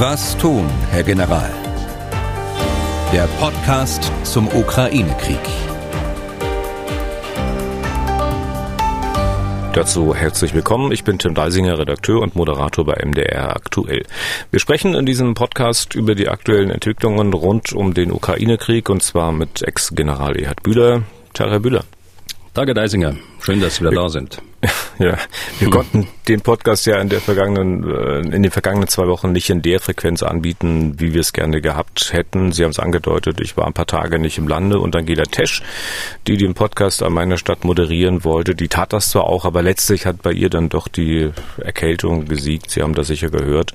Was tun, Herr General? Der Podcast zum Ukraine-Krieg. Dazu herzlich willkommen. Ich bin Tim Deisinger, Redakteur und Moderator bei MDR Aktuell. Wir sprechen in diesem Podcast über die aktuellen Entwicklungen rund um den Ukraine-Krieg und zwar mit Ex-General Erhard Bühler. Tag, Herr Bühler. Danke, Deisinger. Schön, dass Sie wieder da sind. Ja, wir konnten den Podcast ja in der vergangenen, äh, in den vergangenen zwei Wochen nicht in der Frequenz anbieten, wie wir es gerne gehabt hätten. Sie haben es angedeutet, ich war ein paar Tage nicht im Lande und Angela Tesch, die den Podcast an meiner Stadt moderieren wollte, die tat das zwar auch, aber letztlich hat bei ihr dann doch die Erkältung gesiegt. Sie haben das sicher gehört.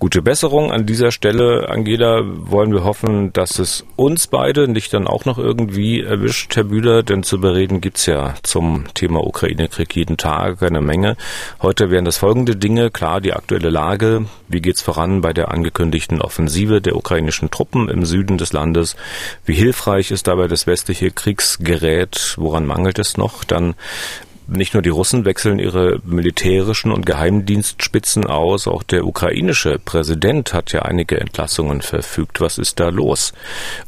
Gute Besserung an dieser Stelle, Angela. Wollen wir hoffen, dass es uns beide nicht dann auch noch irgendwie erwischt, Herr Bühler, denn zu bereden gibt's ja zum Thema Ukraine-Krieg jeden Tag eine Menge. Heute wären das folgende Dinge. Klar, die aktuelle Lage. Wie geht's voran bei der angekündigten Offensive der ukrainischen Truppen im Süden des Landes? Wie hilfreich ist dabei das westliche Kriegsgerät? Woran mangelt es noch? Dann nicht nur die Russen wechseln ihre militärischen und Geheimdienstspitzen aus, auch der ukrainische Präsident hat ja einige Entlassungen verfügt. Was ist da los?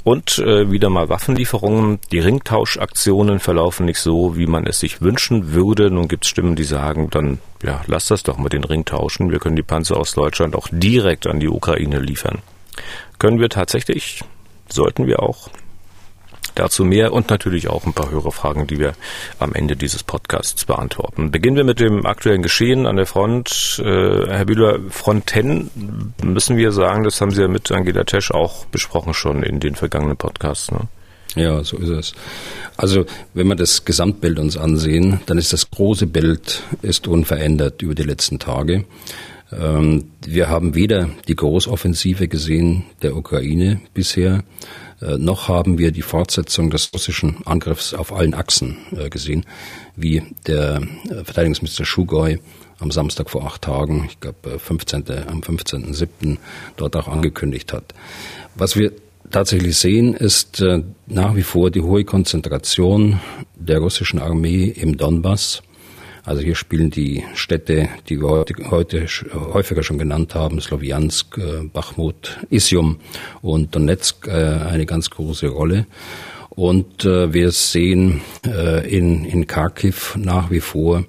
Und äh, wieder mal Waffenlieferungen. Die Ringtauschaktionen verlaufen nicht so, wie man es sich wünschen würde. Nun gibt es Stimmen, die sagen, dann ja, lass das doch mit den Ringtauschen. Wir können die Panzer aus Deutschland auch direkt an die Ukraine liefern. Können wir tatsächlich? Sollten wir auch? Dazu mehr und natürlich auch ein paar Hörerfragen, die wir am Ende dieses Podcasts beantworten. Beginnen wir mit dem aktuellen Geschehen an der Front. Äh, Herr Bühler, Fronten müssen wir sagen, das haben Sie ja mit Angela Tesch auch besprochen schon in den vergangenen Podcasts. Ne? Ja, so ist es. Also wenn wir das Gesamtbild uns ansehen, dann ist das große Bild ist unverändert über die letzten Tage. Ähm, wir haben weder die Großoffensive gesehen der Ukraine bisher, äh, noch haben wir die Fortsetzung des russischen Angriffs auf allen Achsen äh, gesehen, wie der äh, Verteidigungsminister Schugoi am Samstag vor acht Tagen, ich glaube 15. am 15.07. dort auch angekündigt hat. Was wir tatsächlich sehen, ist nach wie vor die hohe Konzentration der russischen Armee im Donbass also hier spielen die Städte, die wir heute, heute häufiger schon genannt haben, Sloviansk, äh, Bachmut, Isium und Donetsk äh, eine ganz große Rolle. Und äh, wir sehen in, in Kharkiv nach wie vor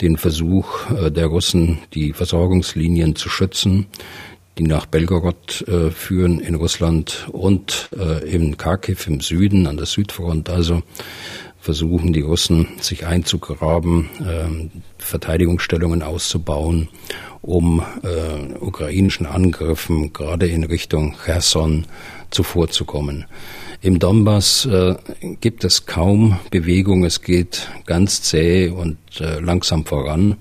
den Versuch der Russen, die Versorgungslinien zu schützen, die nach Belgorod äh, führen in Russland und äh, in Kharkiv im Süden an der Südfront. Also versuchen die Russen sich einzugraben, äh, Verteidigungsstellungen auszubauen, um äh, ukrainischen Angriffen gerade in Richtung Cherson zuvorzukommen. Im Donbass äh, gibt es kaum Bewegung, es geht ganz zäh und äh, langsam voran.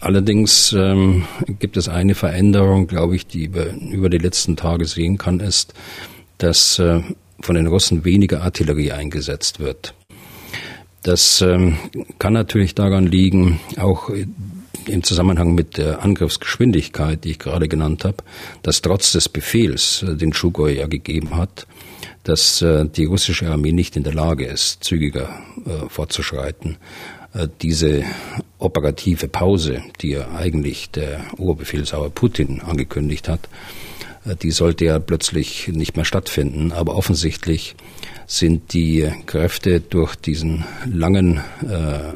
Allerdings ähm, gibt es eine Veränderung, glaube ich, die über, über die letzten Tage sehen kann, ist, dass äh, von den Russen weniger Artillerie eingesetzt wird. Das ähm, kann natürlich daran liegen, auch im Zusammenhang mit der Angriffsgeschwindigkeit, die ich gerade genannt habe, dass trotz des Befehls, äh, den Schugoi ja gegeben hat, dass äh, die russische Armee nicht in der Lage ist, zügiger äh, fortzuschreiten. Diese operative Pause, die ja eigentlich der Oberbefehlshaber Putin angekündigt hat, die sollte ja plötzlich nicht mehr stattfinden. Aber offensichtlich sind die Kräfte durch diesen langen äh,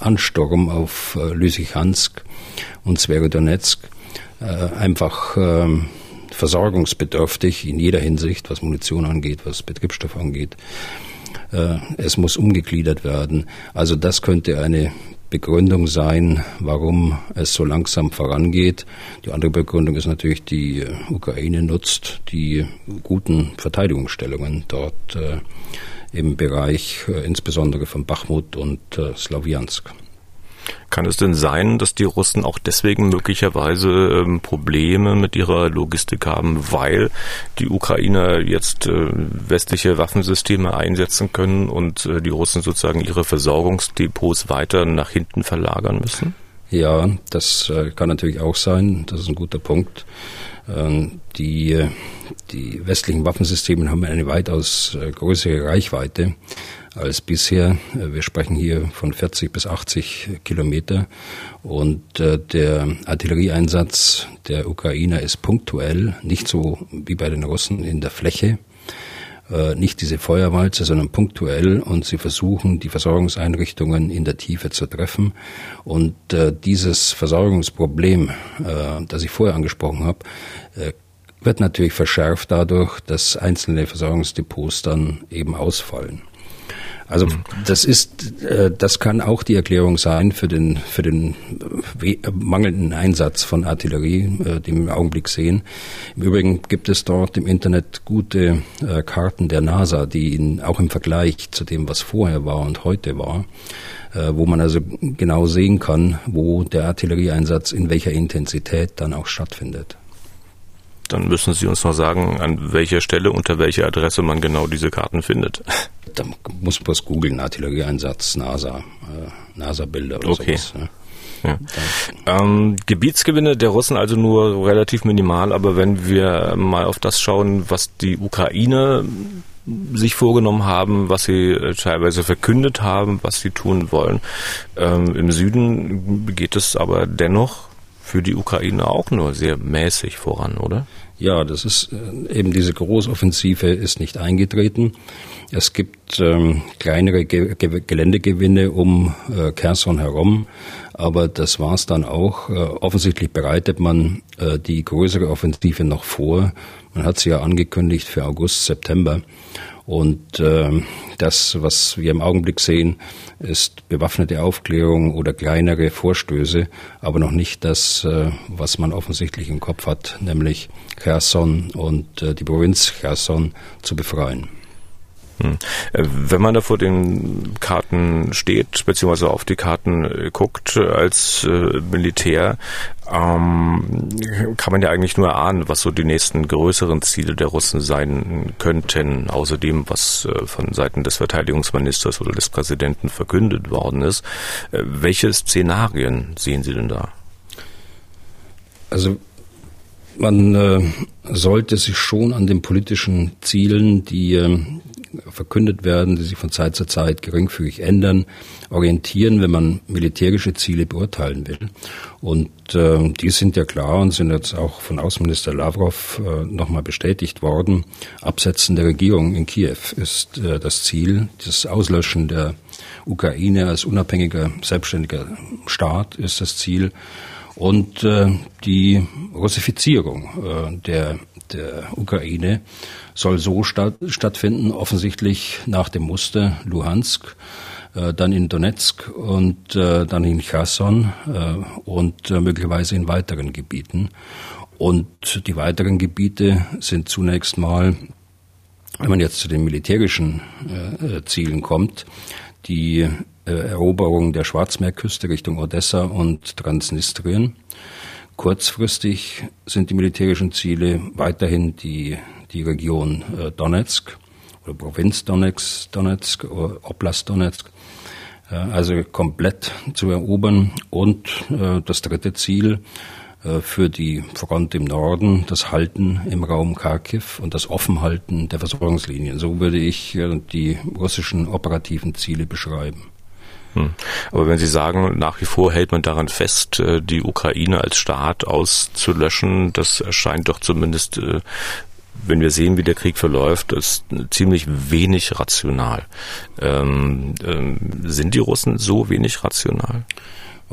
Ansturm auf äh, Lysychansk und Sverodonetsk äh, einfach äh, versorgungsbedürftig in jeder Hinsicht, was Munition angeht, was Betriebsstoff angeht. Äh, es muss umgegliedert werden. Also das könnte eine Begründung sein, warum es so langsam vorangeht. Die andere Begründung ist natürlich, die äh, Ukraine nutzt die guten Verteidigungsstellungen dort äh, im Bereich äh, insbesondere von Bachmut und Slawiansk. Kann es denn sein, dass die Russen auch deswegen möglicherweise ähm, Probleme mit ihrer Logistik haben, weil die Ukrainer jetzt äh, westliche Waffensysteme einsetzen können und äh, die Russen sozusagen ihre Versorgungsdepots weiter nach hinten verlagern müssen? Ja, das äh, kann natürlich auch sein. Das ist ein guter Punkt. Ähm, die, die westlichen Waffensysteme haben eine weitaus größere Reichweite als bisher. Wir sprechen hier von 40 bis 80 Kilometer und äh, der Artillerieeinsatz der Ukrainer ist punktuell, nicht so wie bei den Russen in der Fläche, äh, nicht diese Feuerwalze, sondern punktuell und sie versuchen, die Versorgungseinrichtungen in der Tiefe zu treffen. Und äh, dieses Versorgungsproblem, äh, das ich vorher angesprochen habe, äh, wird natürlich verschärft dadurch, dass einzelne Versorgungsdepots dann eben ausfallen. Also das ist, äh, das kann auch die Erklärung sein für den für den mangelnden Einsatz von Artillerie, äh, den wir im Augenblick sehen. Im Übrigen gibt es dort im Internet gute äh, Karten der NASA, die in, auch im Vergleich zu dem, was vorher war und heute war, wo man also genau sehen kann, wo der Artillerieeinsatz in welcher Intensität dann auch stattfindet. Dann müssen Sie uns noch sagen, an welcher Stelle, unter welcher Adresse man genau diese Karten findet. Da muss man was googeln, Artillerieeinsatz, NASA, äh, NASA-Bilder oder okay. sowas. Ne? Ja. Ähm, Gebietsgewinne der Russen also nur relativ minimal, aber wenn wir mal auf das schauen, was die Ukraine sich vorgenommen haben, was sie äh, teilweise verkündet haben, was sie tun wollen. Ähm, Im Süden geht es aber dennoch für die Ukraine auch nur sehr mäßig voran, oder? Ja, das ist äh, eben diese Großoffensive ist nicht eingetreten. Es gibt ähm, kleinere Ge Ge Geländegewinne um äh, Kherson herum, aber das war's dann auch. Äh, offensichtlich bereitet man äh, die größere Offensive noch vor. Man hat sie ja angekündigt für August, September. Und äh, das, was wir im Augenblick sehen, ist bewaffnete Aufklärung oder kleinere Vorstöße, aber noch nicht das, äh, was man offensichtlich im Kopf hat, nämlich Cherson und äh, die Provinz Cherson zu befreien. Hm. Äh, wenn man da vor den Karten steht, beziehungsweise auf die Karten äh, guckt als äh, Militär, ähm, kann man ja eigentlich nur ahnen, was so die nächsten größeren Ziele der Russen sein könnten, außer dem, was äh, von Seiten des Verteidigungsministers oder des Präsidenten verkündet worden ist. Äh, welche Szenarien sehen Sie denn da? Also man äh, sollte sich schon an den politischen Zielen, die ähm, verkündet werden, die sich von Zeit zu Zeit geringfügig ändern, orientieren, wenn man militärische Ziele beurteilen will. Und äh, die sind ja klar und sind jetzt auch von Außenminister Lavrov äh, nochmal bestätigt worden. Absetzen der Regierung in Kiew ist äh, das Ziel. Das Auslöschen der Ukraine als unabhängiger, selbstständiger Staat ist das Ziel. Und äh, die Russifizierung äh, der, der Ukraine soll so statt, stattfinden, offensichtlich nach dem Muster Luhansk, äh, dann in Donetsk und äh, dann in Cherson äh, und äh, möglicherweise in weiteren Gebieten. Und die weiteren Gebiete sind zunächst mal, wenn man jetzt zu den militärischen äh, äh Zielen kommt, die Eroberung der Schwarzmeerküste Richtung Odessa und Transnistrien. Kurzfristig sind die militärischen Ziele weiterhin die die Region äh, Donetsk oder Provinz Donetsk, Donetsk oder Oblast Donetsk, äh, also komplett zu erobern. Und äh, das dritte Ziel für die Front im Norden, das Halten im Raum Kharkiv und das Offenhalten der Versorgungslinien. So würde ich die russischen operativen Ziele beschreiben. Hm. Aber wenn Sie sagen, nach wie vor hält man daran fest, die Ukraine als Staat auszulöschen, das erscheint doch zumindest wenn wir sehen, wie der Krieg verläuft, ist ziemlich wenig rational. Ähm, ähm, sind die Russen so wenig rational?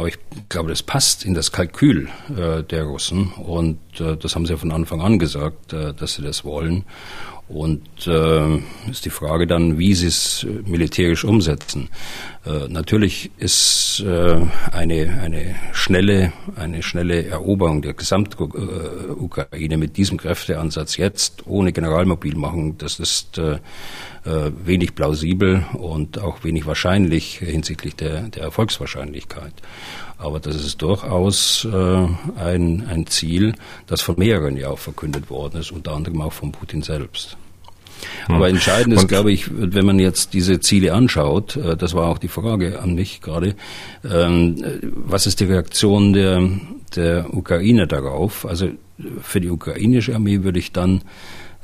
Ich glaube, das passt in das Kalkül äh, der Russen und äh, das haben sie ja von Anfang an gesagt, äh, dass sie das wollen. Und äh, ist die Frage dann, wie sie es äh, militärisch umsetzen. Äh, natürlich ist äh, eine, eine schnelle, eine schnelle Eroberung der Gesamtukraine mit diesem Kräfteansatz jetzt ohne Generalmobilmachung, das ist äh, äh, wenig plausibel und auch wenig wahrscheinlich hinsichtlich der, der Erfolgswahrscheinlichkeit. Aber das ist durchaus äh, ein, ein Ziel, das von mehreren ja auch verkündet worden ist, unter anderem auch von Putin selbst. Hm. Aber entscheidend ist, glaube ich, wenn man jetzt diese Ziele anschaut, äh, das war auch die Frage an mich gerade, ähm, was ist die Reaktion der, der Ukraine darauf? Also für die ukrainische Armee würde ich dann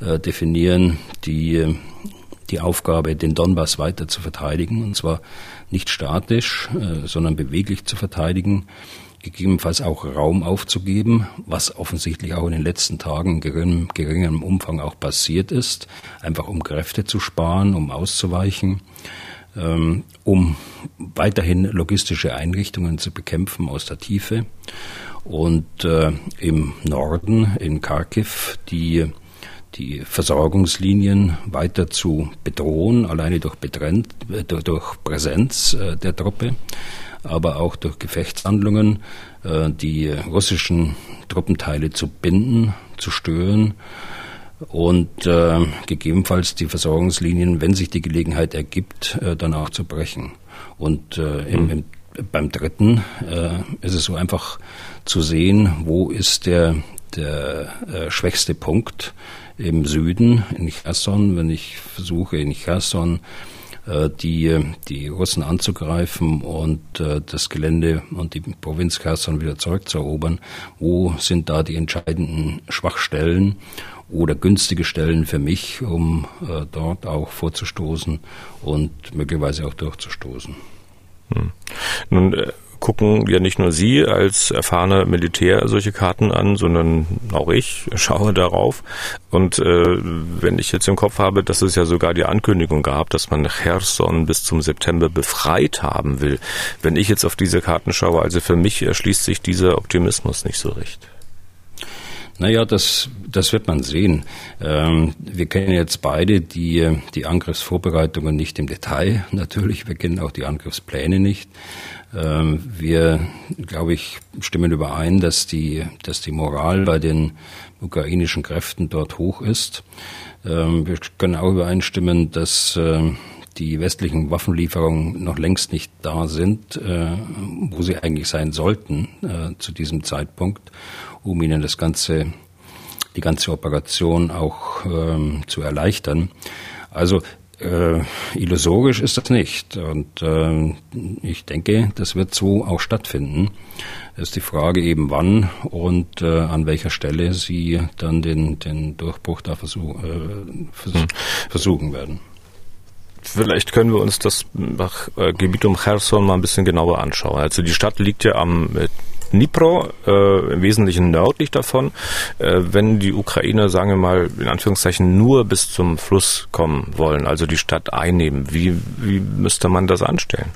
äh, definieren, die die Aufgabe, den Donbass weiter zu verteidigen, und zwar nicht statisch, äh, sondern beweglich zu verteidigen, gegebenenfalls auch Raum aufzugeben, was offensichtlich auch in den letzten Tagen in geringem, geringem Umfang auch passiert ist, einfach um Kräfte zu sparen, um auszuweichen, ähm, um weiterhin logistische Einrichtungen zu bekämpfen aus der Tiefe. Und äh, im Norden in Kharkiv die die Versorgungslinien weiter zu bedrohen, alleine durch, Betrennt, durch, durch Präsenz äh, der Truppe, aber auch durch Gefechtshandlungen äh, die russischen Truppenteile zu binden, zu stören und äh, gegebenenfalls die Versorgungslinien, wenn sich die Gelegenheit ergibt, äh, danach zu brechen. Und äh, im, mhm. im, beim dritten äh, ist es so einfach zu sehen, wo ist der, der äh, schwächste Punkt im Süden, in Cherson, wenn ich versuche, in Cherson die, die Russen anzugreifen und äh, das Gelände und die Provinz Cherson wieder zurückzuerobern. Wo sind da die entscheidenden Schwachstellen oder günstige Stellen für mich, um äh, dort auch vorzustoßen und möglicherweise auch durchzustoßen? Hm. Nun gucken ja nicht nur Sie als erfahrener Militär solche Karten an, sondern auch ich schaue darauf. Und äh, wenn ich jetzt im Kopf habe, dass es ja sogar die Ankündigung gab, dass man Cherson bis zum September befreit haben will. Wenn ich jetzt auf diese Karten schaue, also für mich erschließt sich dieser Optimismus nicht so recht. Naja, das, das wird man sehen. Ähm, wir kennen jetzt beide die, die Angriffsvorbereitungen nicht im Detail. Natürlich, wir kennen auch die Angriffspläne nicht. Ähm, wir, glaube ich, stimmen überein, dass die, dass die Moral bei den ukrainischen Kräften dort hoch ist. Ähm, wir können auch übereinstimmen, dass äh, die westlichen Waffenlieferungen noch längst nicht da sind, äh, wo sie eigentlich sein sollten äh, zu diesem Zeitpunkt, um ihnen das ganze, die ganze Operation auch ähm, zu erleichtern. Also äh, illusorisch ist das nicht. Und äh, ich denke, das wird so auch stattfinden. Es ist die Frage eben wann und äh, an welcher Stelle Sie dann den, den Durchbruch da versuch, äh, vers hm. versuchen werden. Vielleicht können wir uns das äh, Gebiet um Cherson mal ein bisschen genauer anschauen. Also die Stadt liegt ja am Dnipro, äh, im Wesentlichen nördlich davon. Äh, wenn die Ukrainer, sagen wir mal, in Anführungszeichen nur bis zum Fluss kommen wollen, also die Stadt einnehmen, wie, wie müsste man das anstellen?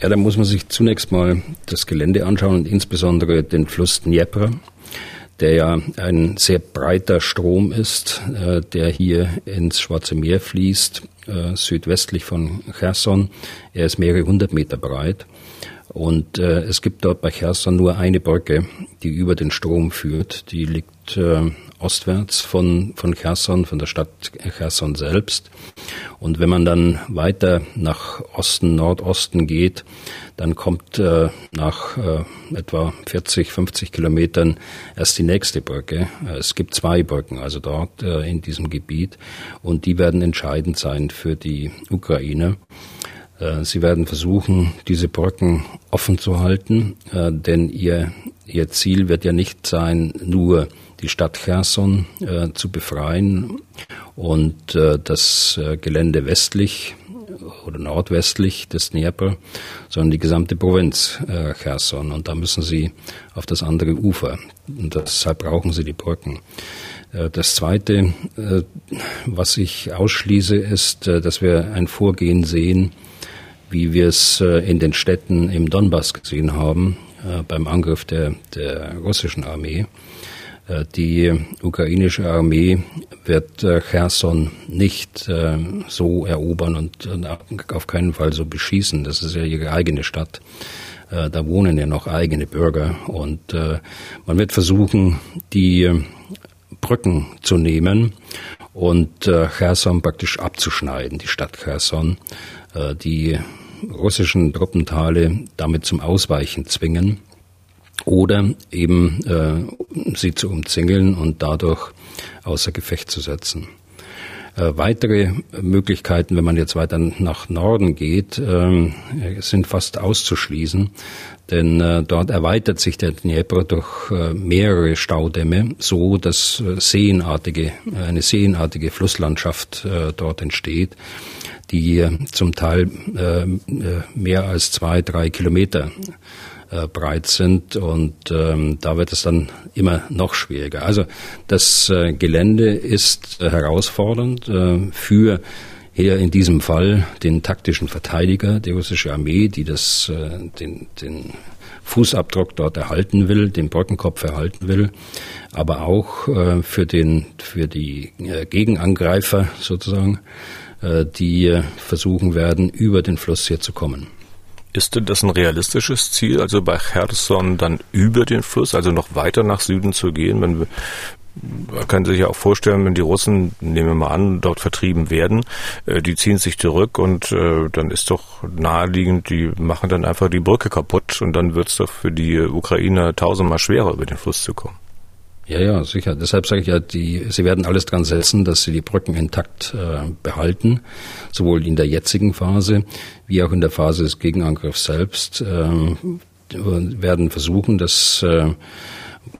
Ja, da muss man sich zunächst mal das Gelände anschauen und insbesondere den Fluss Dnieper, der ja ein sehr breiter Strom ist, äh, der hier ins Schwarze Meer fließt, äh, südwestlich von Cherson. Er ist mehrere hundert Meter breit. Und äh, es gibt dort bei Cherson nur eine Brücke, die über den Strom führt. Die liegt äh, ostwärts von, von Cherson, von der Stadt Cherson selbst. Und wenn man dann weiter nach Osten, Nordosten geht, dann kommt äh, nach äh, etwa 40, 50 Kilometern erst die nächste Brücke. Es gibt zwei Brücken, also dort äh, in diesem Gebiet. Und die werden entscheidend sein für die Ukraine. Äh, sie werden versuchen, diese Brücken offen zu halten, äh, denn ihr, ihr Ziel wird ja nicht sein, nur die Stadt Cherson äh, zu befreien und das Gelände westlich oder nordwestlich des Dnieper, sondern die gesamte Provinz Cherson. Und da müssen sie auf das andere Ufer. Und deshalb brauchen sie die Brücken. Das Zweite, was ich ausschließe, ist, dass wir ein Vorgehen sehen, wie wir es äh, in den Städten im Donbass gesehen haben, äh, beim Angriff der, der russischen Armee. Äh, die ukrainische Armee wird Cherson nicht so erobern und auf keinen Fall so beschießen. Das ist ja ihre eigene Stadt. Da wohnen ja noch eigene Bürger und man wird versuchen, die Brücken zu nehmen und Cherson praktisch abzuschneiden, die Stadt Cherson, die russischen Truppenteile damit zum Ausweichen zwingen oder eben äh, sie zu umzingeln und dadurch außer Gefecht zu setzen. Äh, weitere Möglichkeiten, wenn man jetzt weiter nach Norden geht, äh, sind fast auszuschließen, denn äh, dort erweitert sich der Dnieper durch äh, mehrere Staudämme, so dass äh, seenartige, eine seenartige Flusslandschaft dort entsteht, die zum Teil mehr als zwei, drei Kilometer breit sind und ähm, da wird es dann immer noch schwieriger. Also das äh, Gelände ist äh, herausfordernd äh, für hier in diesem Fall den taktischen Verteidiger, die russische Armee, die das, äh, den, den Fußabdruck dort erhalten will, den Brückenkopf erhalten will, aber auch äh, für den, für die äh, Gegenangreifer sozusagen, äh, die äh, versuchen werden, über den Fluss hier zu kommen. Ist denn das ein realistisches Ziel, also bei Cherson dann über den Fluss, also noch weiter nach Süden zu gehen? Man, man kann sich ja auch vorstellen, wenn die Russen, nehmen wir mal an, dort vertrieben werden, äh, die ziehen sich zurück und äh, dann ist doch naheliegend, die machen dann einfach die Brücke kaputt und dann wird es doch für die Ukrainer tausendmal schwerer, über den Fluss zu kommen. Ja, ja, sicher. Deshalb sage ich ja, die, sie werden alles dran setzen, dass sie die Brücken intakt äh, behalten, sowohl in der jetzigen Phase wie auch in der Phase des Gegenangriffs selbst. Äh, werden versuchen, dass äh,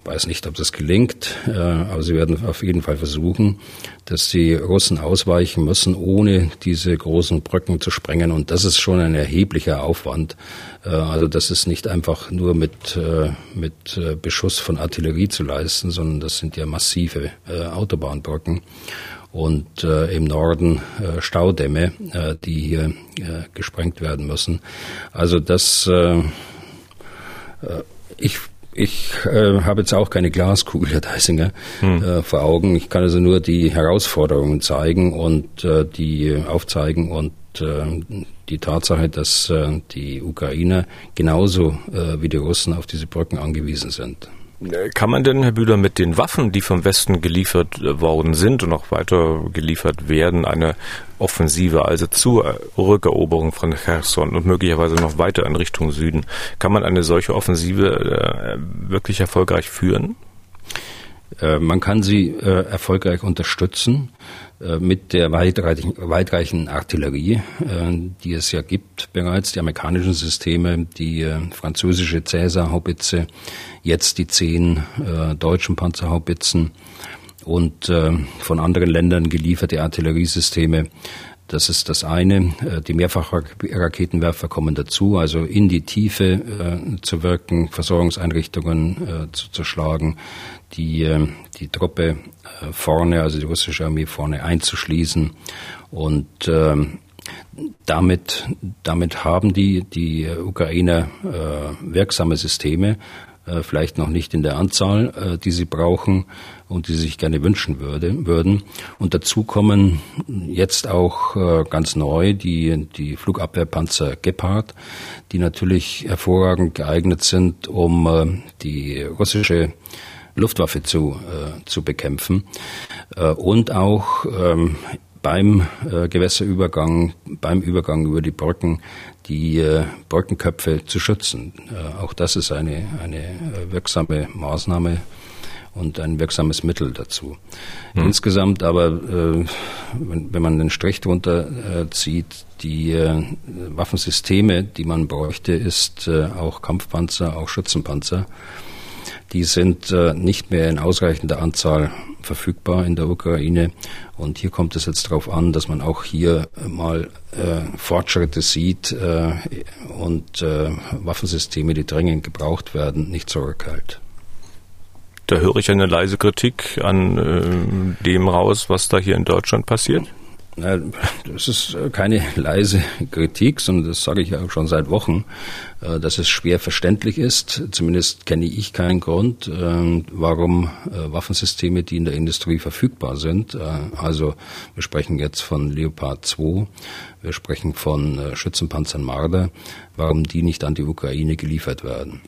weiß nicht, ob das gelingt, äh, aber sie werden auf jeden Fall versuchen, dass die Russen ausweichen müssen, ohne diese großen Brücken zu sprengen. Und das ist schon ein erheblicher Aufwand. Äh, also das ist nicht einfach nur mit, äh, mit Beschuss von Artillerie zu leisten, sondern das sind ja massive Autobahnbrücken und äh, im Norden äh, Staudämme, äh, die hier gesprengt werden müssen. Also das ich ich äh, habe jetzt auch keine Glaskugel, Herr Deisinger, hm. äh, vor Augen. Ich kann also nur die Herausforderungen zeigen und äh, die aufzeigen und äh, die Tatsache, dass äh, die Ukrainer genauso äh, wie die Russen auf diese Brücken angewiesen sind. Kann man denn, Herr Bühler, mit den Waffen, die vom Westen geliefert worden sind und auch weiter geliefert werden, eine Offensive, also zur Rückeroberung von Cherson und möglicherweise noch weiter in Richtung Süden, kann man eine solche Offensive äh, wirklich erfolgreich führen? Äh, man kann sie äh, erfolgreich unterstützen äh, mit der weitreichenden Artillerie, die es ja gibt bereits, die amerikanischen Systeme, die französische Cäsar-Haubitze, jetzt die zehn deutschen Panzerhaubitzen und von anderen Ländern gelieferte Artilleriesysteme. Das ist das eine. Die Mehrfachraketenwerfer kommen dazu, also in die Tiefe äh, zu wirken, Versorgungseinrichtungen äh, zu zerschlagen, die, äh, die Truppe äh, vorne, also die russische Armee vorne einzuschließen. Und ähm, damit, damit haben die, die Ukrainer äh, wirksame Systeme, vielleicht noch nicht in der Anzahl, die sie brauchen und die sie sich gerne wünschen würde, würden. Und dazu kommen jetzt auch ganz neu die, die Flugabwehrpanzer Gepard, die natürlich hervorragend geeignet sind, um die russische Luftwaffe zu, zu bekämpfen und auch ähm, beim äh, Gewässerübergang, beim Übergang über die Brücken, die äh, Brückenköpfe zu schützen. Äh, auch das ist eine, eine äh, wirksame Maßnahme und ein wirksames Mittel dazu. Hm. Insgesamt aber, äh, wenn, wenn, man den Strich drunter äh, zieht, die äh, Waffensysteme, die man bräuchte, ist äh, auch Kampfpanzer, auch Schützenpanzer. Die sind äh, nicht mehr in ausreichender Anzahl verfügbar in der Ukraine. Und hier kommt es jetzt darauf an, dass man auch hier mal äh, Fortschritte sieht äh, und äh, Waffensysteme, die dringend gebraucht werden, nicht zurückhält. Da höre ich eine leise Kritik an äh, dem raus, was da hier in Deutschland passiert. Das ist keine leise Kritik, sondern das sage ich ja schon seit Wochen, äh, dass es schwer verständlich ist. Zumindest kenne ich keinen Grund, äh, warum äh, Waffensysteme, die in der Industrie verfügbar sind, also wir sprechen jetzt von Leopard 2, wir sprechen von Schützenpanzern Marder, warum die nicht an die Ukraine geliefert werden.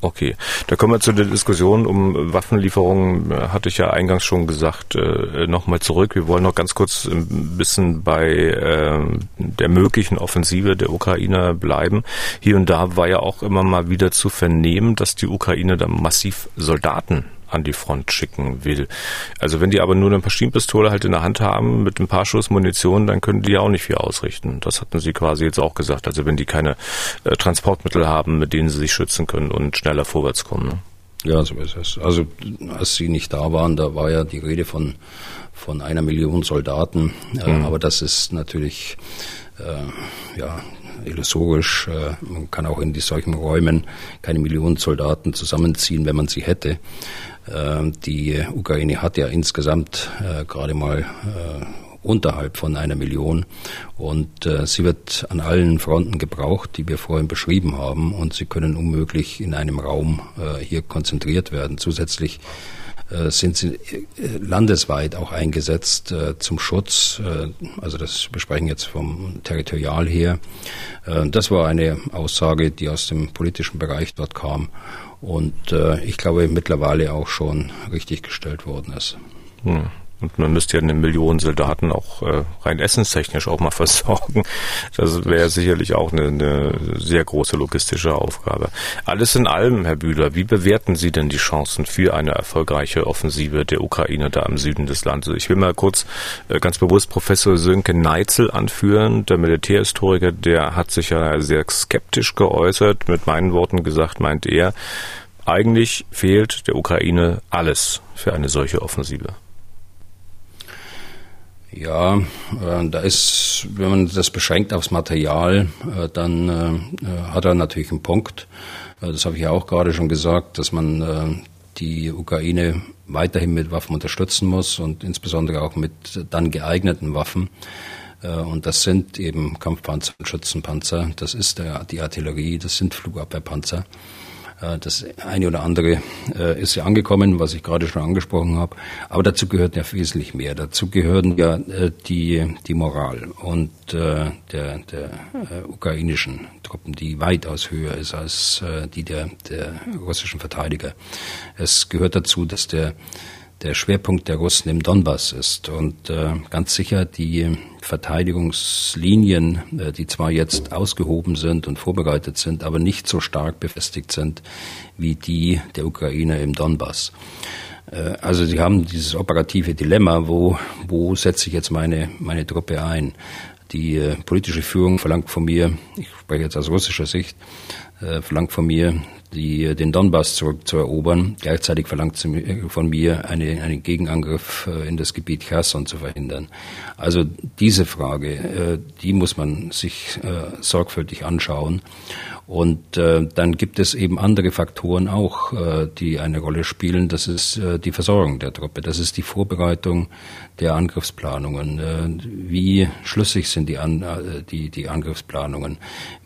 Okay, da kommen wir zu der Diskussion um Waffenlieferungen, hatte ich ja eingangs schon gesagt, äh, nochmal zurück. Wir wollen noch ganz kurz ein bisschen bei äh, der möglichen Offensive der Ukrainer bleiben. Hier und da war ja auch immer mal wieder zu vernehmen, dass die Ukraine da massiv Soldaten an die Front schicken will. Also wenn die aber nur eine Maschinenpistole halt in der Hand haben mit ein paar Schuss Munition, dann können die auch nicht viel ausrichten. Das hatten sie quasi jetzt auch gesagt. Also wenn die keine äh, Transportmittel haben, mit denen sie sich schützen können und schneller vorwärts kommen. Ne? Ja, so ist es. Also als Sie nicht da waren, da war ja die Rede von, von einer Million Soldaten. Äh, mhm. Aber das ist natürlich äh, ja, illusorisch. Äh, man kann auch in solchen Räumen keine Millionen Soldaten zusammenziehen, wenn man sie hätte. Äh, die Ukraine hat ja insgesamt äh, gerade mal äh, unterhalb von einer Million. Und äh, sie wird an allen Fronten gebraucht, die wir vorhin beschrieben haben. Und sie können unmöglich in einem Raum hier konzentriert werden. Zusätzlich sind sie landesweit auch eingesetzt zum Schutz. Also das besprechen jetzt vom Territorial her. Das war eine Aussage, die aus dem politischen Bereich dort kam und äh, ich glaube mittlerweile auch schon richtig gestellt worden ist. Hm. Und man müsste ja eine Million Soldaten auch äh, rein essenstechnisch auch mal versorgen. Das wäre sicherlich auch eine, eine sehr große logistische Aufgabe. Alles in allem, Herr Bühler, wie bewerten Sie denn die Chancen für eine erfolgreiche Offensive der Ukraine da im Süden des Landes? Ich will mal kurz äh, ganz bewusst Professor Sönke Neitzel anführen, der Militärhistoriker, der hat sich ja sehr skeptisch geäußert. Mit meinen Worten gesagt, meint er, eigentlich fehlt der Ukraine alles für eine solche Offensive. Ja, äh, da ist, wenn man das beschränkt aufs Material, äh, dann äh, äh hat er natürlich einen Punkt. Äh, das habe ich ja auch gerade schon gesagt, dass man äh, die Ukraine weiterhin mit Waffen unterstützen muss und insbesondere auch mit dann geeigneten Waffen. Und das sind eben Kampfpanzer und Schützenpanzer, das ist der, die Artillerie, das sind Flugabwehrpanzer. Äh, das eine oder andere äh, ist ja angekommen, was ich gerade schon angesprochen habe. Aber dazu gehört ja wesentlich mehr. Dazu gehören ja äh, die, die Moral und der, der ukrainischen Truppen, die weitaus höher ist als die der, der russischen Verteidiger. Es gehört dazu, dass der der Schwerpunkt der Russen im Donbass ist. Und äh, ganz sicher die Verteidigungslinien, äh, die zwar jetzt ausgehoben sind und vorbereitet sind, aber nicht so stark befestigt sind wie die der Ukraine im Donbass. Äh, also sie haben dieses operative Dilemma, wo, wo setze ich jetzt meine, meine Truppe ein? Die äh, politische Führung verlangt von mir, ich spreche jetzt aus russischer Sicht, äh, verlangt von mir, die, den Donbass zurückzuerobern. Gleichzeitig verlangt sie von mir, eine, einen Gegenangriff äh, in das Gebiet Cherson zu verhindern. Also diese Frage, äh, die muss man sich äh, sorgfältig anschauen. Und äh, dann gibt es eben andere Faktoren auch, äh, die eine Rolle spielen. Das ist äh, die Versorgung der Truppe, das ist die Vorbereitung der Angriffsplanungen. Äh, wie schlüssig sind die, An äh, die, die Angriffsplanungen?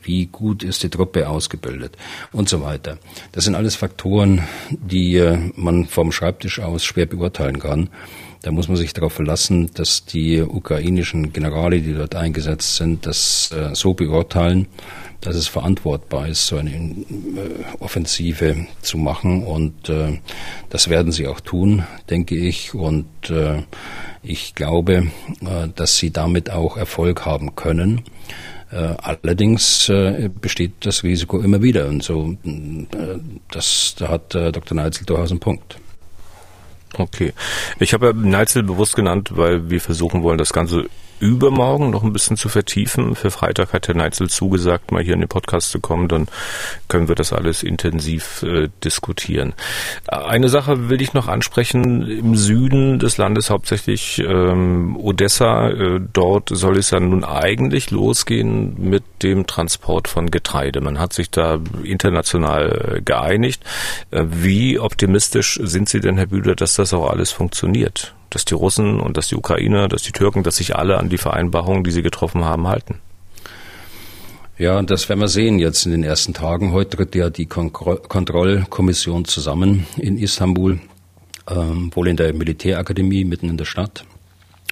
Wie gut ist die Truppe ausgebildet? Und so weiter. Das sind alles Faktoren, die äh, man vom Schreibtisch aus schwer beurteilen kann. Da muss man sich darauf verlassen, dass die ukrainischen Generale, die dort eingesetzt sind, das äh, so beurteilen, dass es verantwortbar ist, so eine äh, Offensive zu machen. Und das werden sie auch tun, denke ich. Und ich glaube, dass sie damit auch Erfolg haben können. Äh, allerdings äh, besteht das Risiko immer wieder. Und so, das, da hat Dr. Neitzel durchaus einen Punkt. Okay. Ich habe Neitzel bewusst genannt, weil wir versuchen wollen, das Ganze übermorgen noch ein bisschen zu vertiefen. Für Freitag hat Herr Neitzel zugesagt, mal hier in den Podcast zu kommen. Dann können wir das alles intensiv äh, diskutieren. Eine Sache will ich noch ansprechen. Im Süden des Landes, hauptsächlich ähm, Odessa, äh, dort soll es ja nun eigentlich losgehen mit dem Transport von Getreide. Man hat sich da international äh, geeinigt. Äh, wie optimistisch sind Sie denn, Herr Bühler, dass das auch alles funktioniert? dass die Russen und dass die Ukrainer, dass die Türken, dass sich alle an die Vereinbarungen, die sie getroffen haben, halten. Ja, das werden wir sehen jetzt in den ersten Tagen. Heute tritt ja die Kontrollkommission zusammen in Istanbul, ähm, wohl in der Militärakademie mitten in der Stadt,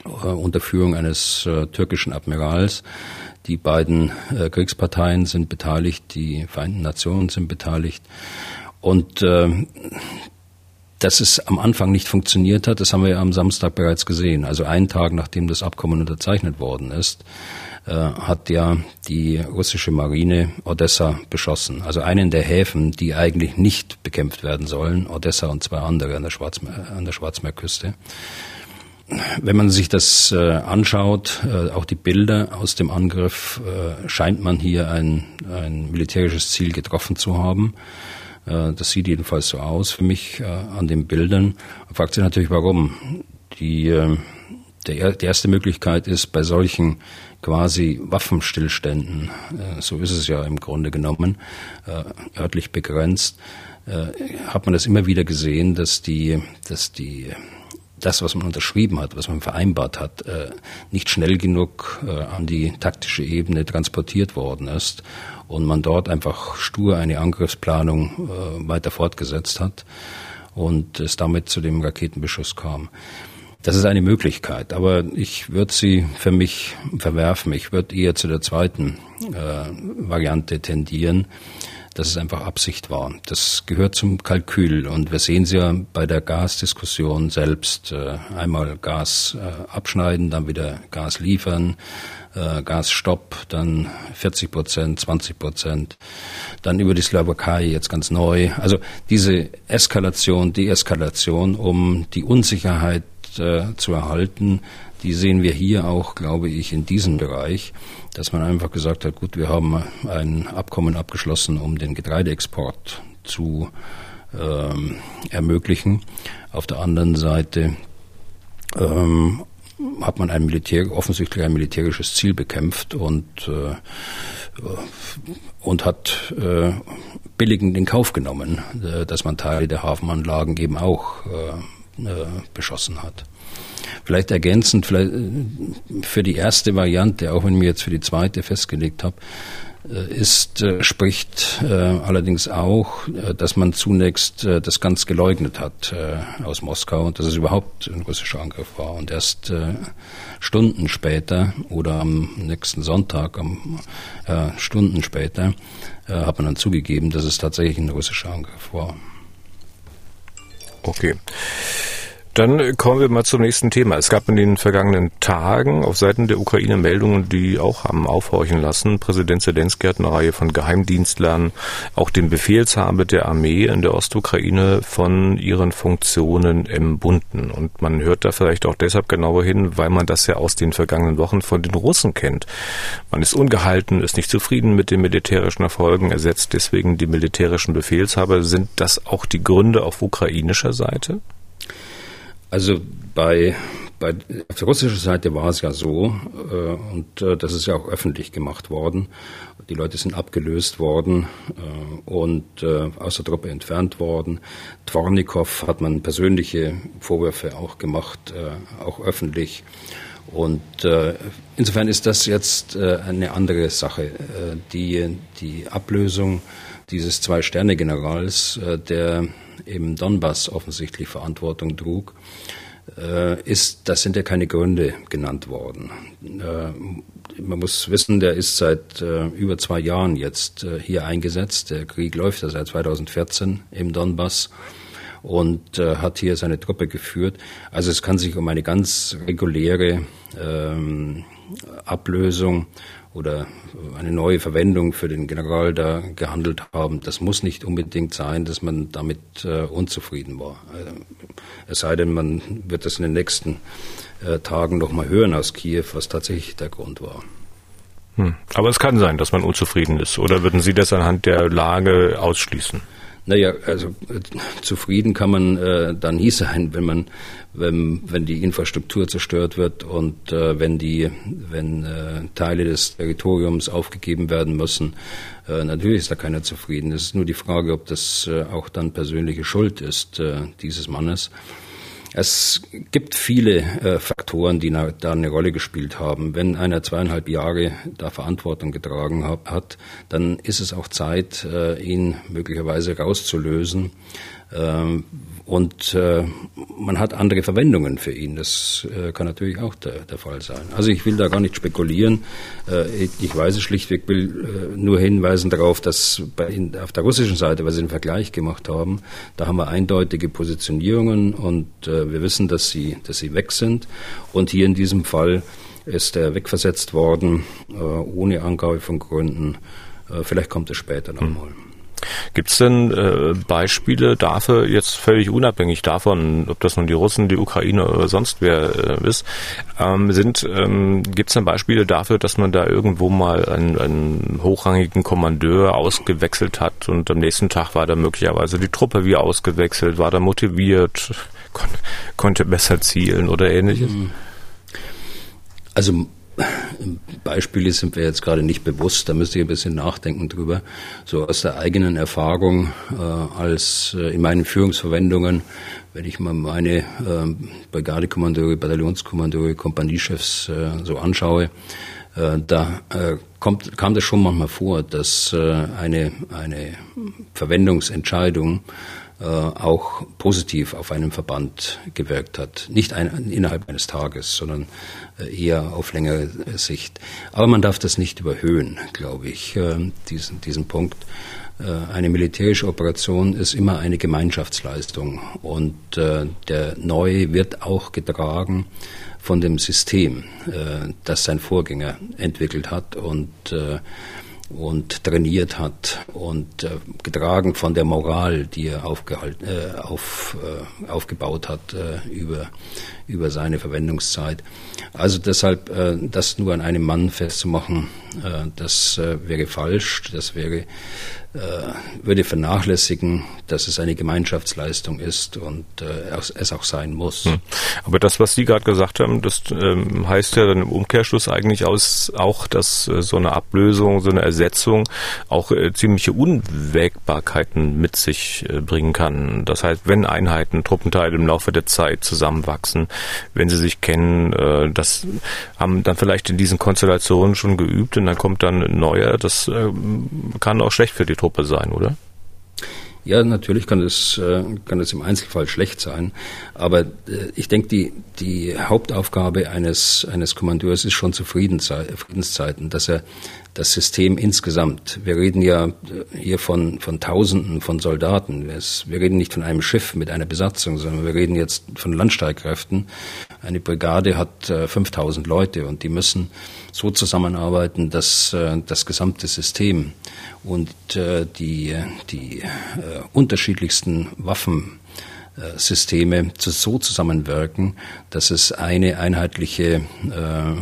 äh, unter Führung eines äh, türkischen Admirals. Die beiden äh, Kriegsparteien sind beteiligt, die Vereinten Nationen sind beteiligt. Und äh, dass es am Anfang nicht funktioniert hat, das haben wir ja am Samstag bereits gesehen. Also einen Tag nachdem das Abkommen unterzeichnet worden ist, äh, hat ja die russische Marine Odessa beschossen. Also einen der Häfen, die eigentlich nicht bekämpft werden sollen, Odessa und zwei andere an der, Schwarzmeer, an der Schwarzmeerküste. Wenn man sich das äh, anschaut, äh, auch die Bilder aus dem Angriff, äh, scheint man hier ein, ein militärisches Ziel getroffen zu haben. Äh, das sieht jedenfalls so aus für mich äh, an den Bildern. Man fragt sich natürlich, warum. Die, äh, der, die erste Möglichkeit ist bei solchen quasi Waffenstillständen, so ist es ja im Grunde genommen, örtlich begrenzt, hat man das immer wieder gesehen, dass die, dass die das, was man unterschrieben hat, was man vereinbart hat, nicht schnell genug an die taktische Ebene transportiert worden ist und man dort einfach stur eine Angriffsplanung weiter fortgesetzt hat und es damit zu dem Raketenbeschuss kam. Das ist eine Möglichkeit, aber ich würde sie für mich verwerfen. Ich würde eher zu der zweiten äh, Variante tendieren, dass es einfach Absicht war. Das gehört zum Kalkül und wir sehen es ja bei der Gasdiskussion selbst. Äh, einmal Gas äh, abschneiden, dann wieder Gas liefern, äh, Gasstopp, dann 40 Prozent, 20 Prozent, dann über die Slowakei jetzt ganz neu. Also diese Eskalation, Deeskalation, um die Unsicherheit zu erhalten. Die sehen wir hier auch, glaube ich, in diesem Bereich, dass man einfach gesagt hat, gut, wir haben ein Abkommen abgeschlossen, um den Getreideexport zu ähm, ermöglichen. Auf der anderen Seite ähm, hat man ein Militär, offensichtlich ein militärisches Ziel bekämpft und, äh, und hat äh, billigend in Kauf genommen, äh, dass man Teile der Hafenanlagen eben auch äh, äh, beschossen hat. Vielleicht ergänzend, vielleicht äh, für die erste Variante, auch wenn ich mir jetzt für die zweite festgelegt habe, äh, ist, spricht allerdings auch, dass man zunächst das ganz geleugnet hat aus Moskau und dass es überhaupt ein russischer Angriff war. Und erst Stunden später oder am nächsten Sonntag, am, Stunden später, hat man dann zugegeben, dass es tatsächlich ein russischer Angriff war. Okay. Dann kommen wir mal zum nächsten Thema. Es gab in den vergangenen Tagen auf Seiten der Ukraine Meldungen, die auch haben aufhorchen lassen. Präsident Zelensky hat eine Reihe von Geheimdienstlern, auch den Befehlshaber der Armee in der Ostukraine von ihren Funktionen entbunden. Und man hört da vielleicht auch deshalb genauer hin, weil man das ja aus den vergangenen Wochen von den Russen kennt. Man ist ungehalten, ist nicht zufrieden mit den militärischen Erfolgen, ersetzt deswegen die militärischen Befehlshaber. Sind das auch die Gründe auf ukrainischer Seite? Also bei, bei auf der russischen Seite war es ja so, äh, und äh, das ist ja auch öffentlich gemacht worden. Die Leute sind abgelöst worden äh, und äh, aus der Truppe entfernt worden. Dvornikow hat man persönliche Vorwürfe auch gemacht, äh, auch öffentlich. Und äh, insofern ist das jetzt eine andere Sache. Die, die Ablösung dieses Zwei-Sterne-Generals, äh, der im Donbass offensichtlich Verantwortung trug, äh, ist, das sind ja keine Gründe genannt worden. Äh, man muss wissen, der ist seit über zwei Jahren jetzt hier eingesetzt. Der Krieg läuft ja seit 2014 im Donbass und äh, hat hier seine Truppe geführt. Also es kann sich um eine ganz reguläre ähm, Ablösung oder eine neue Verwendung für den General da gehandelt haben. Das muss nicht unbedingt sein, dass man damit äh, unzufrieden war. Äh, es sei denn, man wird das in den nächsten äh, Tagen noch mal hören aus Kiew, was tatsächlich der Grund war. Hm. Aber es kann sein, dass man unzufrieden ist. Oder würden Sie das anhand der Lage ausschließen? Naja, also äh, zufrieden kann man äh, dann nie sein, wenn man, wenn, wenn die Infrastruktur zerstört wird und äh, wenn die, wenn äh, Teile des Territoriums aufgegeben werden müssen. Äh, natürlich ist da keiner zufrieden. Es ist nur die Frage, ob das auch dann persönliche Schuld ist dieses Mannes. Es gibt viele äh, Faktoren, die na, da eine Rolle gespielt haben. Wenn einer zweieinhalb Jahre da Verantwortung getragen hab, hat, dann ist es auch Zeit, äh, ihn möglicherweise rauszulösen. Ähm, und äh, man hat andere Verwendungen für ihn. Das äh, kann natürlich auch der, der, Fall sein. Also ich will da gar nicht spekulieren. Äh, ich weiß es schlichtweg, will äh, nur hinweisen darauf, dass bei, in, auf der russischen Seite, weil sie einen Vergleich gemacht haben, da haben wir eindeutige Positionierungen und äh, wir wissen, dass sie, dass sie weg sind. Und hier in diesem Fall ist er wegversetzt worden, äh, ohne Angabe von Gründen. vielleicht kommt es später nochmal. Hm. Gibt es denn äh, Beispiele dafür, jetzt völlig unabhängig davon, ob das nun die Russen, die Ukraine oder sonst wer äh, ist, ähm, sind, ähm, gibt es denn Beispiele dafür, dass man da irgendwo mal einen, einen hochrangigen Kommandeur ausgewechselt hat und am nächsten Tag war da möglicherweise die Truppe wie ausgewechselt, war da motiviert, kon konnte besser zielen oder ähnliches? Also Beispiele sind wir jetzt gerade nicht bewusst, da müsste ich ein bisschen nachdenken drüber. So aus der eigenen Erfahrung äh, als äh, in meinen Führungsverwendungen, wenn ich mal meine äh, Brigadekommandeure, Bataillonskommandeure, Kompaniechefs äh, so anschaue, äh, da äh, kommt, kam das schon manchmal vor, dass äh, eine, eine Verwendungsentscheidung auch positiv auf einen Verband gewirkt hat. Nicht ein, innerhalb eines Tages, sondern äh, eher auf längere Sicht. Aber man darf das nicht überhöhen, glaube ich, äh, diesen, diesen Punkt. Eine militärische Operation ist immer eine Gemeinschaftsleistung und der Neue wird auch getragen von dem System, das sein Vorgänger entwickelt hat und und trainiert hat und äh, getragen von der Moral, die er aufgehalten, äh, auf, äh, aufgebaut hat äh, über, über seine Verwendungszeit. Also deshalb, äh, das nur an einem Mann festzumachen, äh, das äh, wäre falsch, das wäre würde vernachlässigen, dass es eine Gemeinschaftsleistung ist und es auch sein muss. Hm. Aber das, was Sie gerade gesagt haben, das ähm, heißt ja dann im Umkehrschluss eigentlich aus, auch, dass so eine Ablösung, so eine Ersetzung auch ziemliche Unwägbarkeiten mit sich bringen kann. Das heißt, wenn Einheiten, Truppenteile im Laufe der Zeit zusammenwachsen, wenn sie sich kennen, äh, das haben dann vielleicht in diesen Konstellationen schon geübt und dann kommt dann ein neuer, das kann auch schlecht für die Truppe sein, oder? Ja, natürlich kann es, äh, kann es im Einzelfall schlecht sein, aber äh, ich denke, die, die Hauptaufgabe eines, eines Kommandeurs ist schon zu Friedenszeiten, dass er das System insgesamt, wir reden ja hier von, von Tausenden von Soldaten, wir reden nicht von einem Schiff mit einer Besatzung, sondern wir reden jetzt von Landstreitkräften. Eine Brigade hat 5000 äh, Leute und die müssen so zusammenarbeiten, dass das gesamte System und äh, die, die äh, unterschiedlichsten Waffensysteme zu, so zusammenwirken, dass es eine einheitliche äh, äh,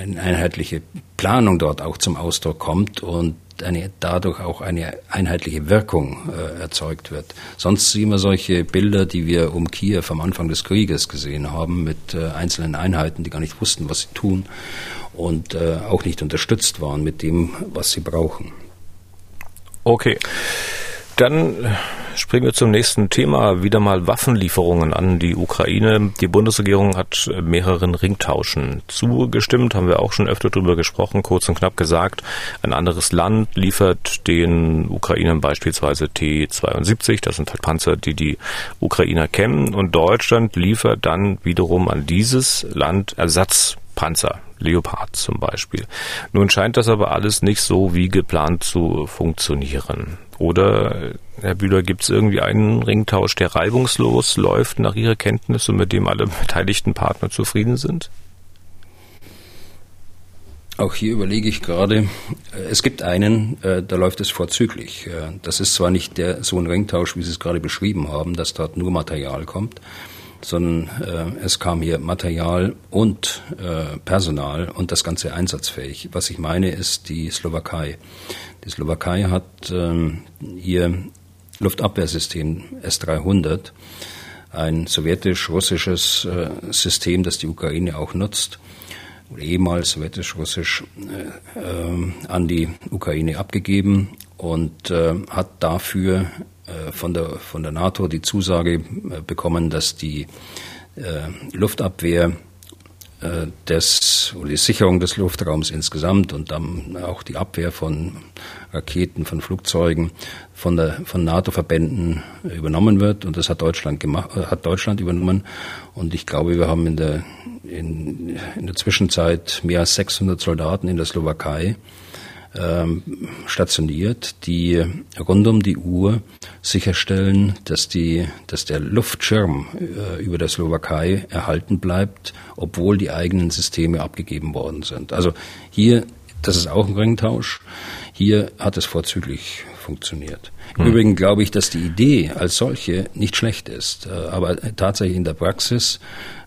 eine einheitliche Planung dort auch zum Ausdruck kommt und eine, dadurch auch eine einheitliche Wirkung äh, erzeugt wird. Sonst sehen wir solche Bilder, die wir um Kiew am Anfang des Krieges gesehen haben, mit äh, einzelnen Einheiten, die gar nicht wussten, was sie tun und äh, auch nicht unterstützt waren mit dem, was sie brauchen. Okay. Dann äh, springen wir zum nächsten Thema. Wieder mal Waffenlieferungen an die Ukraine. Die Bundesregierung hat mehreren Ringtauschen zugestimmt, haben wir auch schon öfter darüber gesprochen, kurz und knapp gesagt. Ein anderes Land liefert den Ukrainern beispielsweise T-72, das sind halt Panzer, die die Ukrainer kennen. Und Deutschland liefert dann wiederum an dieses Land Ersatz Panzer, Leopard zum Beispiel. Nun scheint das aber alles nicht so wie geplant zu funktionieren. Oder, Herr Bühler, gibt es irgendwie einen Ringtausch, der reibungslos läuft nach Ihrer Kenntnis und mit dem alle beteiligten Partner zufrieden sind? Auch hier überlege ich gerade, äh, es gibt einen, äh, da läuft es vorzüglich. Äh, das ist zwar nicht der, so ein Ringtausch, wie Sie es gerade beschrieben haben, dass dort nur Material kommt, sondern es kam hier Material und Personal und das Ganze einsatzfähig. Was ich meine, ist die Slowakei. Die Slowakei hat ähm, ihr Luftabwehrsystem S-300, ein sowjetisch-russisches äh, System, das die Ukraine auch nutzt, oder ehemals sowjetisch-russisch, äh, äh, an die Ukraine abgegeben und äh, hat dafür äh, von der, von der NATO die Zusage äh, bekommen, dass die Luftabwehr des, oder die Sicherung des Luftraums insgesamt und dann auch die Abwehr von Raketen, von Flugzeugen von, der, von NATO-Verbänden übernommen wird. Und das hat Deutschland gemacht, äh, hat Deutschland übernommen. Und ich glaube, wir haben in der, in, in der Zwischenzeit mehr als 600 Soldaten in der Slowakei stationiert, die rund um die Uhr sicherstellen, dass, die, dass der Luftschirm äh, über der Slowakei erhalten bleibt, obwohl die eigenen Systeme abgegeben worden sind. Also hier, das ist auch ein Ringtausch. Hier hat es vorzüglich funktioniert. Im hm. Übrigen glaube ich, dass die Idee als solche nicht schlecht ist. Äh, aber tatsächlich in der Praxis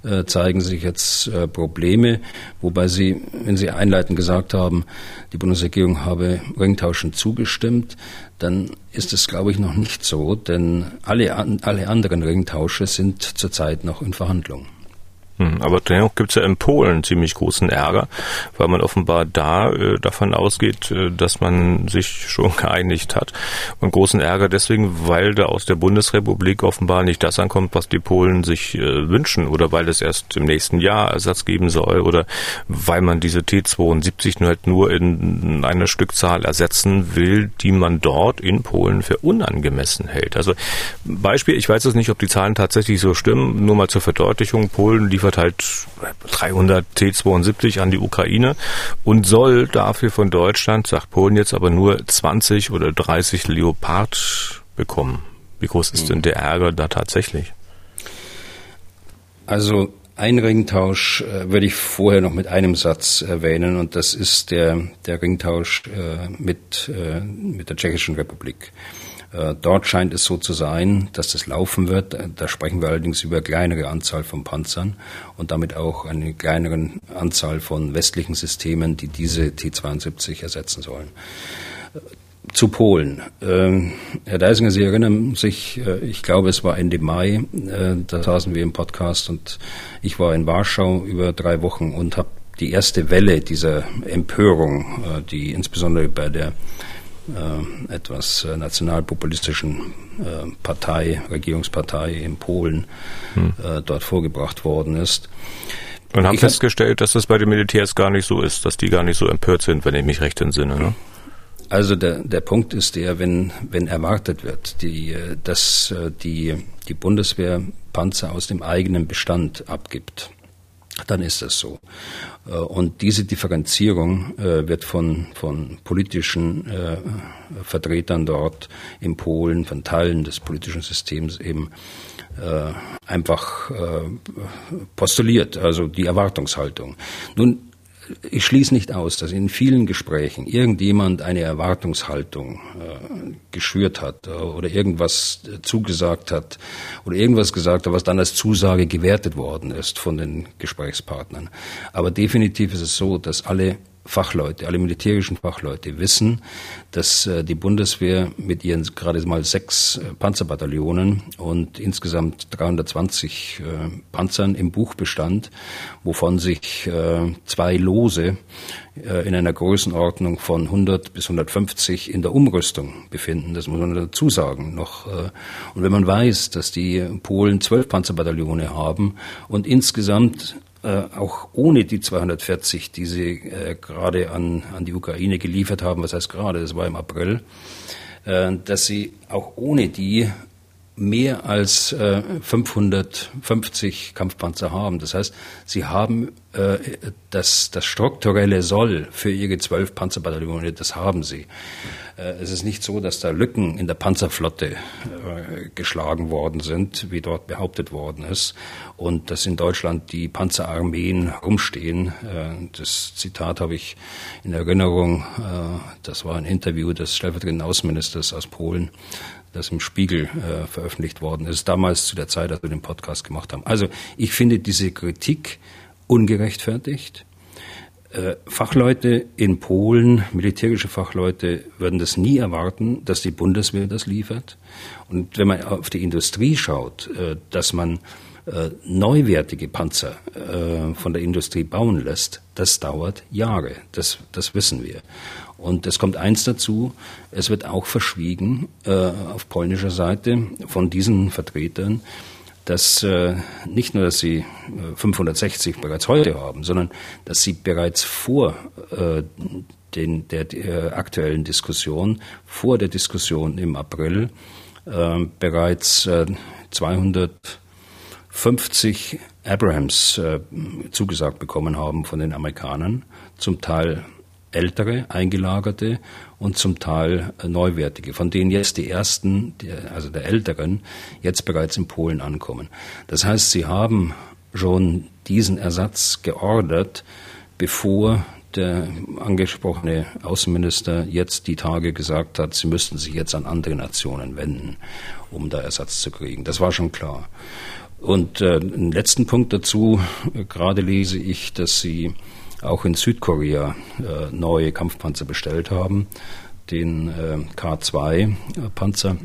äh, zeigen sich jetzt äh, Probleme, wobei Sie, wenn Sie einleitend gesagt haben, die Bundesregierung habe Ringtauschen zugestimmt, dann ist es, glaube ich, noch nicht so, denn alle, alle anderen Ringtausche sind zurzeit noch in Verhandlung. Hm, aber dennoch gibt es ja in Polen ziemlich großen Ärger, weil man offenbar da äh, davon ausgeht, äh, dass man sich schon geeinigt hat. Und großen Ärger deswegen, weil da aus der Bundesrepublik offenbar nicht das ankommt, was die Polen sich äh, wünschen oder weil es erst im nächsten Jahr Ersatz geben soll oder weil man diese T-72 nur halt nur in einer Stückzahl ersetzen will, die man dort in Polen für unangemessen hält. Also Beispiel, ich weiß jetzt nicht, ob die Zahlen tatsächlich so stimmen, nur mal zur Verdeutlichung, Polen liefert liefert halt 300 T-72 an die Ukraine und soll dafür von Deutschland, sagt Polen jetzt, aber nur 20 oder 30 Leopard bekommen. Wie groß ist denn der Ärger da tatsächlich? Also ein Ringtausch äh, würde ich vorher noch mit einem Satz erwähnen und das ist der, der Ringtausch äh, mit, äh, mit der Tschechischen Republik. Äh, dort scheint es so zu sein, dass das laufen wird. Da sprechen wir allerdings über eine kleinere Anzahl von Panzern und damit auch eine kleinere Anzahl von westlichen Systemen, die diese T-72 ersetzen sollen. Äh, zu Polen. Ähm, Herr Deisinger, Sie erinnern sich, äh, ich glaube, es war Ende Mai, da saßen wir im Podcast und ich war in Warschau über drei Wochen und habe die erste Welle dieser Empörung, die insbesondere bei der äh, etwas äh, nationalpopulistischen äh, Partei, Regierungspartei in Polen hm. äh, dort vorgebracht worden ist. Und haben ich festgestellt, dass das bei den Militärs gar nicht so ist, dass die gar nicht so empört sind, wenn ich mich recht entsinne. Ne? Also der, der Punkt ist der, wenn, wenn erwartet wird, die, dass die, die Bundeswehr Panzer aus dem eigenen Bestand abgibt, dann ist das so. Äh, und diese Differenzierung äh, wird von, von politischen äh, Vertretern dort in Polen, von Teilen des politischen Systems eben einfach postuliert, also die Erwartungshaltung. Nun ich schließe nicht aus, dass in vielen Gesprächen irgendjemand eine Erwartungshaltung äh, geschürt hat äh, oder irgendwas äh, zugesagt hat oder irgendwas gesagt hat, was dann als Zusage gewertet worden ist von den Gesprächspartnern. Aber definitiv ist es so, dass alle Fachleute, alle militärischen Fachleute wissen, dass äh, die Bundeswehr mit ihren gerade mal sechs äh, Panzerbataillonen und insgesamt 320 äh, Panzern im Buchbestand, wovon sich zwei Lose in einer Größenordnung von 100 bis 150 in der Umrüstung befinden. Das muss man dazu sagen noch. Und wenn man weiß, dass die Polen zwölf Panzerbataillone haben und insgesamt auch ohne die 240, die sie äh, gerade an, an die Ukraine geliefert haben, was heißt gerade, das war im April, äh, dass sie auch ohne die mehr als äh, 550 Kampfpanzer haben. Das heißt, sie haben äh, das, das strukturelle Soll für ihre zwölf Panzerbataillone, das haben sie. Äh, es ist nicht so, dass da Lücken in der Panzerflotte äh, geschlagen worden sind, wie dort behauptet worden ist, und dass in Deutschland die Panzerarmeen rumstehen. Äh, das Zitat habe ich in Erinnerung. Das war ein Interview des stellvertretenden Außenministers aus Polen, das im Spiegel äh, veröffentlicht worden ist, damals zu der Zeit, als wir den Podcast gemacht haben. Also ich finde diese Kritik ungerechtfertigt. Äh, Fachleute in Polen, militärische Fachleute, würden das nie erwarten, dass die Bundeswehr das liefert. Und wenn man auf die Industrie schaut, äh, dass man äh, neuwertige Panzer äh, von der Industrie bauen lässt, das dauert Jahre. Das, das wissen wir. Und es kommt eins dazu, es wird auch verschwiegen äh, auf polnischer Seite von diesen Vertretern, dass äh, nicht nur, dass sie 560 bereits heute haben, sondern dass sie bereits vor den, der, der aktuellen Diskussion, vor der Diskussion im April, bereits 250 Abrahams zugesagt bekommen haben von den Amerikanern, zum Teil ältere, eingelagerte und zum Teil neuwertige, von denen jetzt die ersten, also der älteren, jetzt bereits in Polen ankommen. Das heißt, sie haben schon diesen Ersatz geordert, bevor der angesprochene Außenminister jetzt die Tage gesagt hat, sie müssten sich jetzt an andere Nationen wenden, um da Ersatz zu kriegen. Das war schon klar. Und äh, einen letzten Punkt dazu, gerade lese ich, dass sie auch in Südkorea äh, neue Kampfpanzer bestellt haben, den äh, K2-Panzer.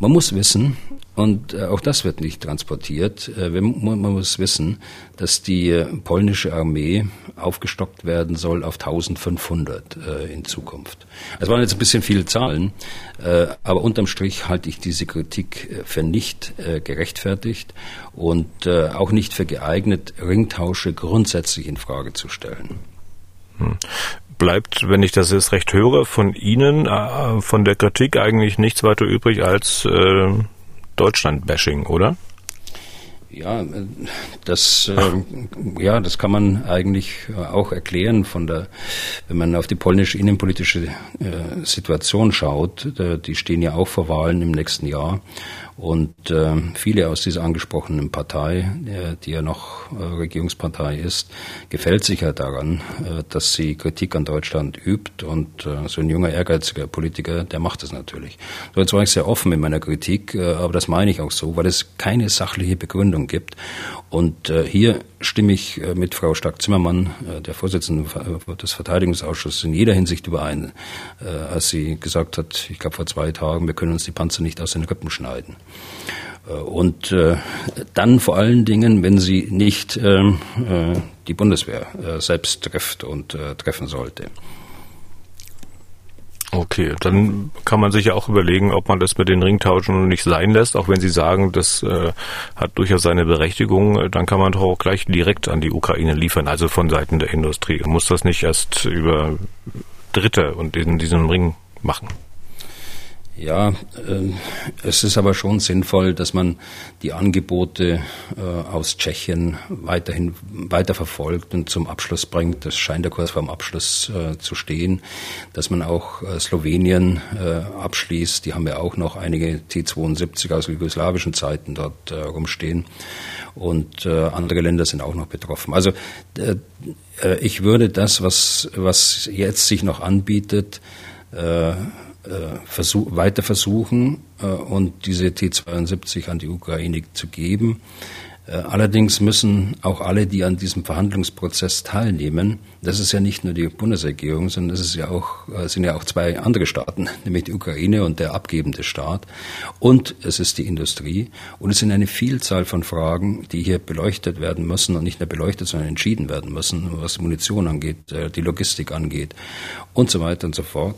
Man muss wissen, und äh, auch das wird nicht transportiert, äh, man muss wissen, dass die äh, polnische Armee aufgestockt werden soll auf 1500 in Zukunft. Es waren jetzt ein bisschen viele Zahlen, aber unterm Strich halte ich diese Kritik für nicht gerechtfertigt und auch nicht für geeignet, Ringtausche grundsätzlich in Frage zu stellen. Hm bleibt, wenn ich das jetzt recht höre, von Ihnen, äh, von der Kritik eigentlich nichts weiter übrig als äh, Deutschland-Bashing, oder? Ja, das, äh, ja, das kann man eigentlich auch erklären von der, wenn man auf die polnische innenpolitische äh, Situation schaut. die stehen ja auch vor Wahlen im nächsten Jahr und äh, viele aus dieser angesprochenen Partei, äh, die ja noch äh, Regierungspartei ist, gefällt sich ja daran, äh, dass sie Kritik an Deutschland übt. Und äh, so ein junger, ehrgeiziger Politiker, der macht das natürlich. So, jetzt war ich sehr offen in meiner Kritik, äh, aber das meine ich auch so, weil es keine sachliche Begründung gibt. Und äh, hier stimme ich äh, mit Frau Stark-Zimmermann, äh, der Vorsitzenden des Verteidigungsausschusses, in jeder Hinsicht überein, äh, als sie gesagt hat, ich glaube vor zwei Tagen, wir können uns die Panzer nicht aus den Rippen schneiden. Äh, und äh, dann vor allen Dingen, wenn sie nicht ähm, äh, die Bundeswehr selbst trifft und treffen sollte. Okay, dann kann man sich ja auch überlegen, ob man das mit den Ringtauschen nicht sein lässt, auch wenn Sie sagen, das äh, hat durchaus seine Berechtigung, dann kann man doch auch gleich direkt an die Ukraine liefern, also von Seiten der Industrie. Muss das nicht erst über Dritte und in diesem Ring machen? Ja, äh, es ist aber schon sinnvoll, dass man die Angebote äh, aus Tschechien weiterhin weiter verfolgt und zum Abschluss bringt. Das scheint der Kurs vor Abschluss äh, zu stehen. Dass man auch Slowenien abschließt. Die haben ja auch noch einige T-72 aus jugoslawischen Zeiten dort rumstehen. Und andere Länder sind auch noch betroffen. Also ich würde das, was, was jetzt sich noch anbietet, versuch, weiter versuchen äh, und diese T-72 an die Ukraine zu geben. Äh, allerdings müssen auch alle, die an diesem Verhandlungsprozess teilnehmen, das ist ja nicht nur die Bundesregierung, sondern es ja auch, sind ja auch zwei andere Staaten, nämlich die Ukraine und der abgebende Staat und es ist die Industrie und es sind eine Vielzahl von Fragen, die hier beleuchtet werden müssen und nicht nur beleuchtet, sondern entschieden werden müssen, was Munition angeht, die Logistik angeht und so weiter und so fort.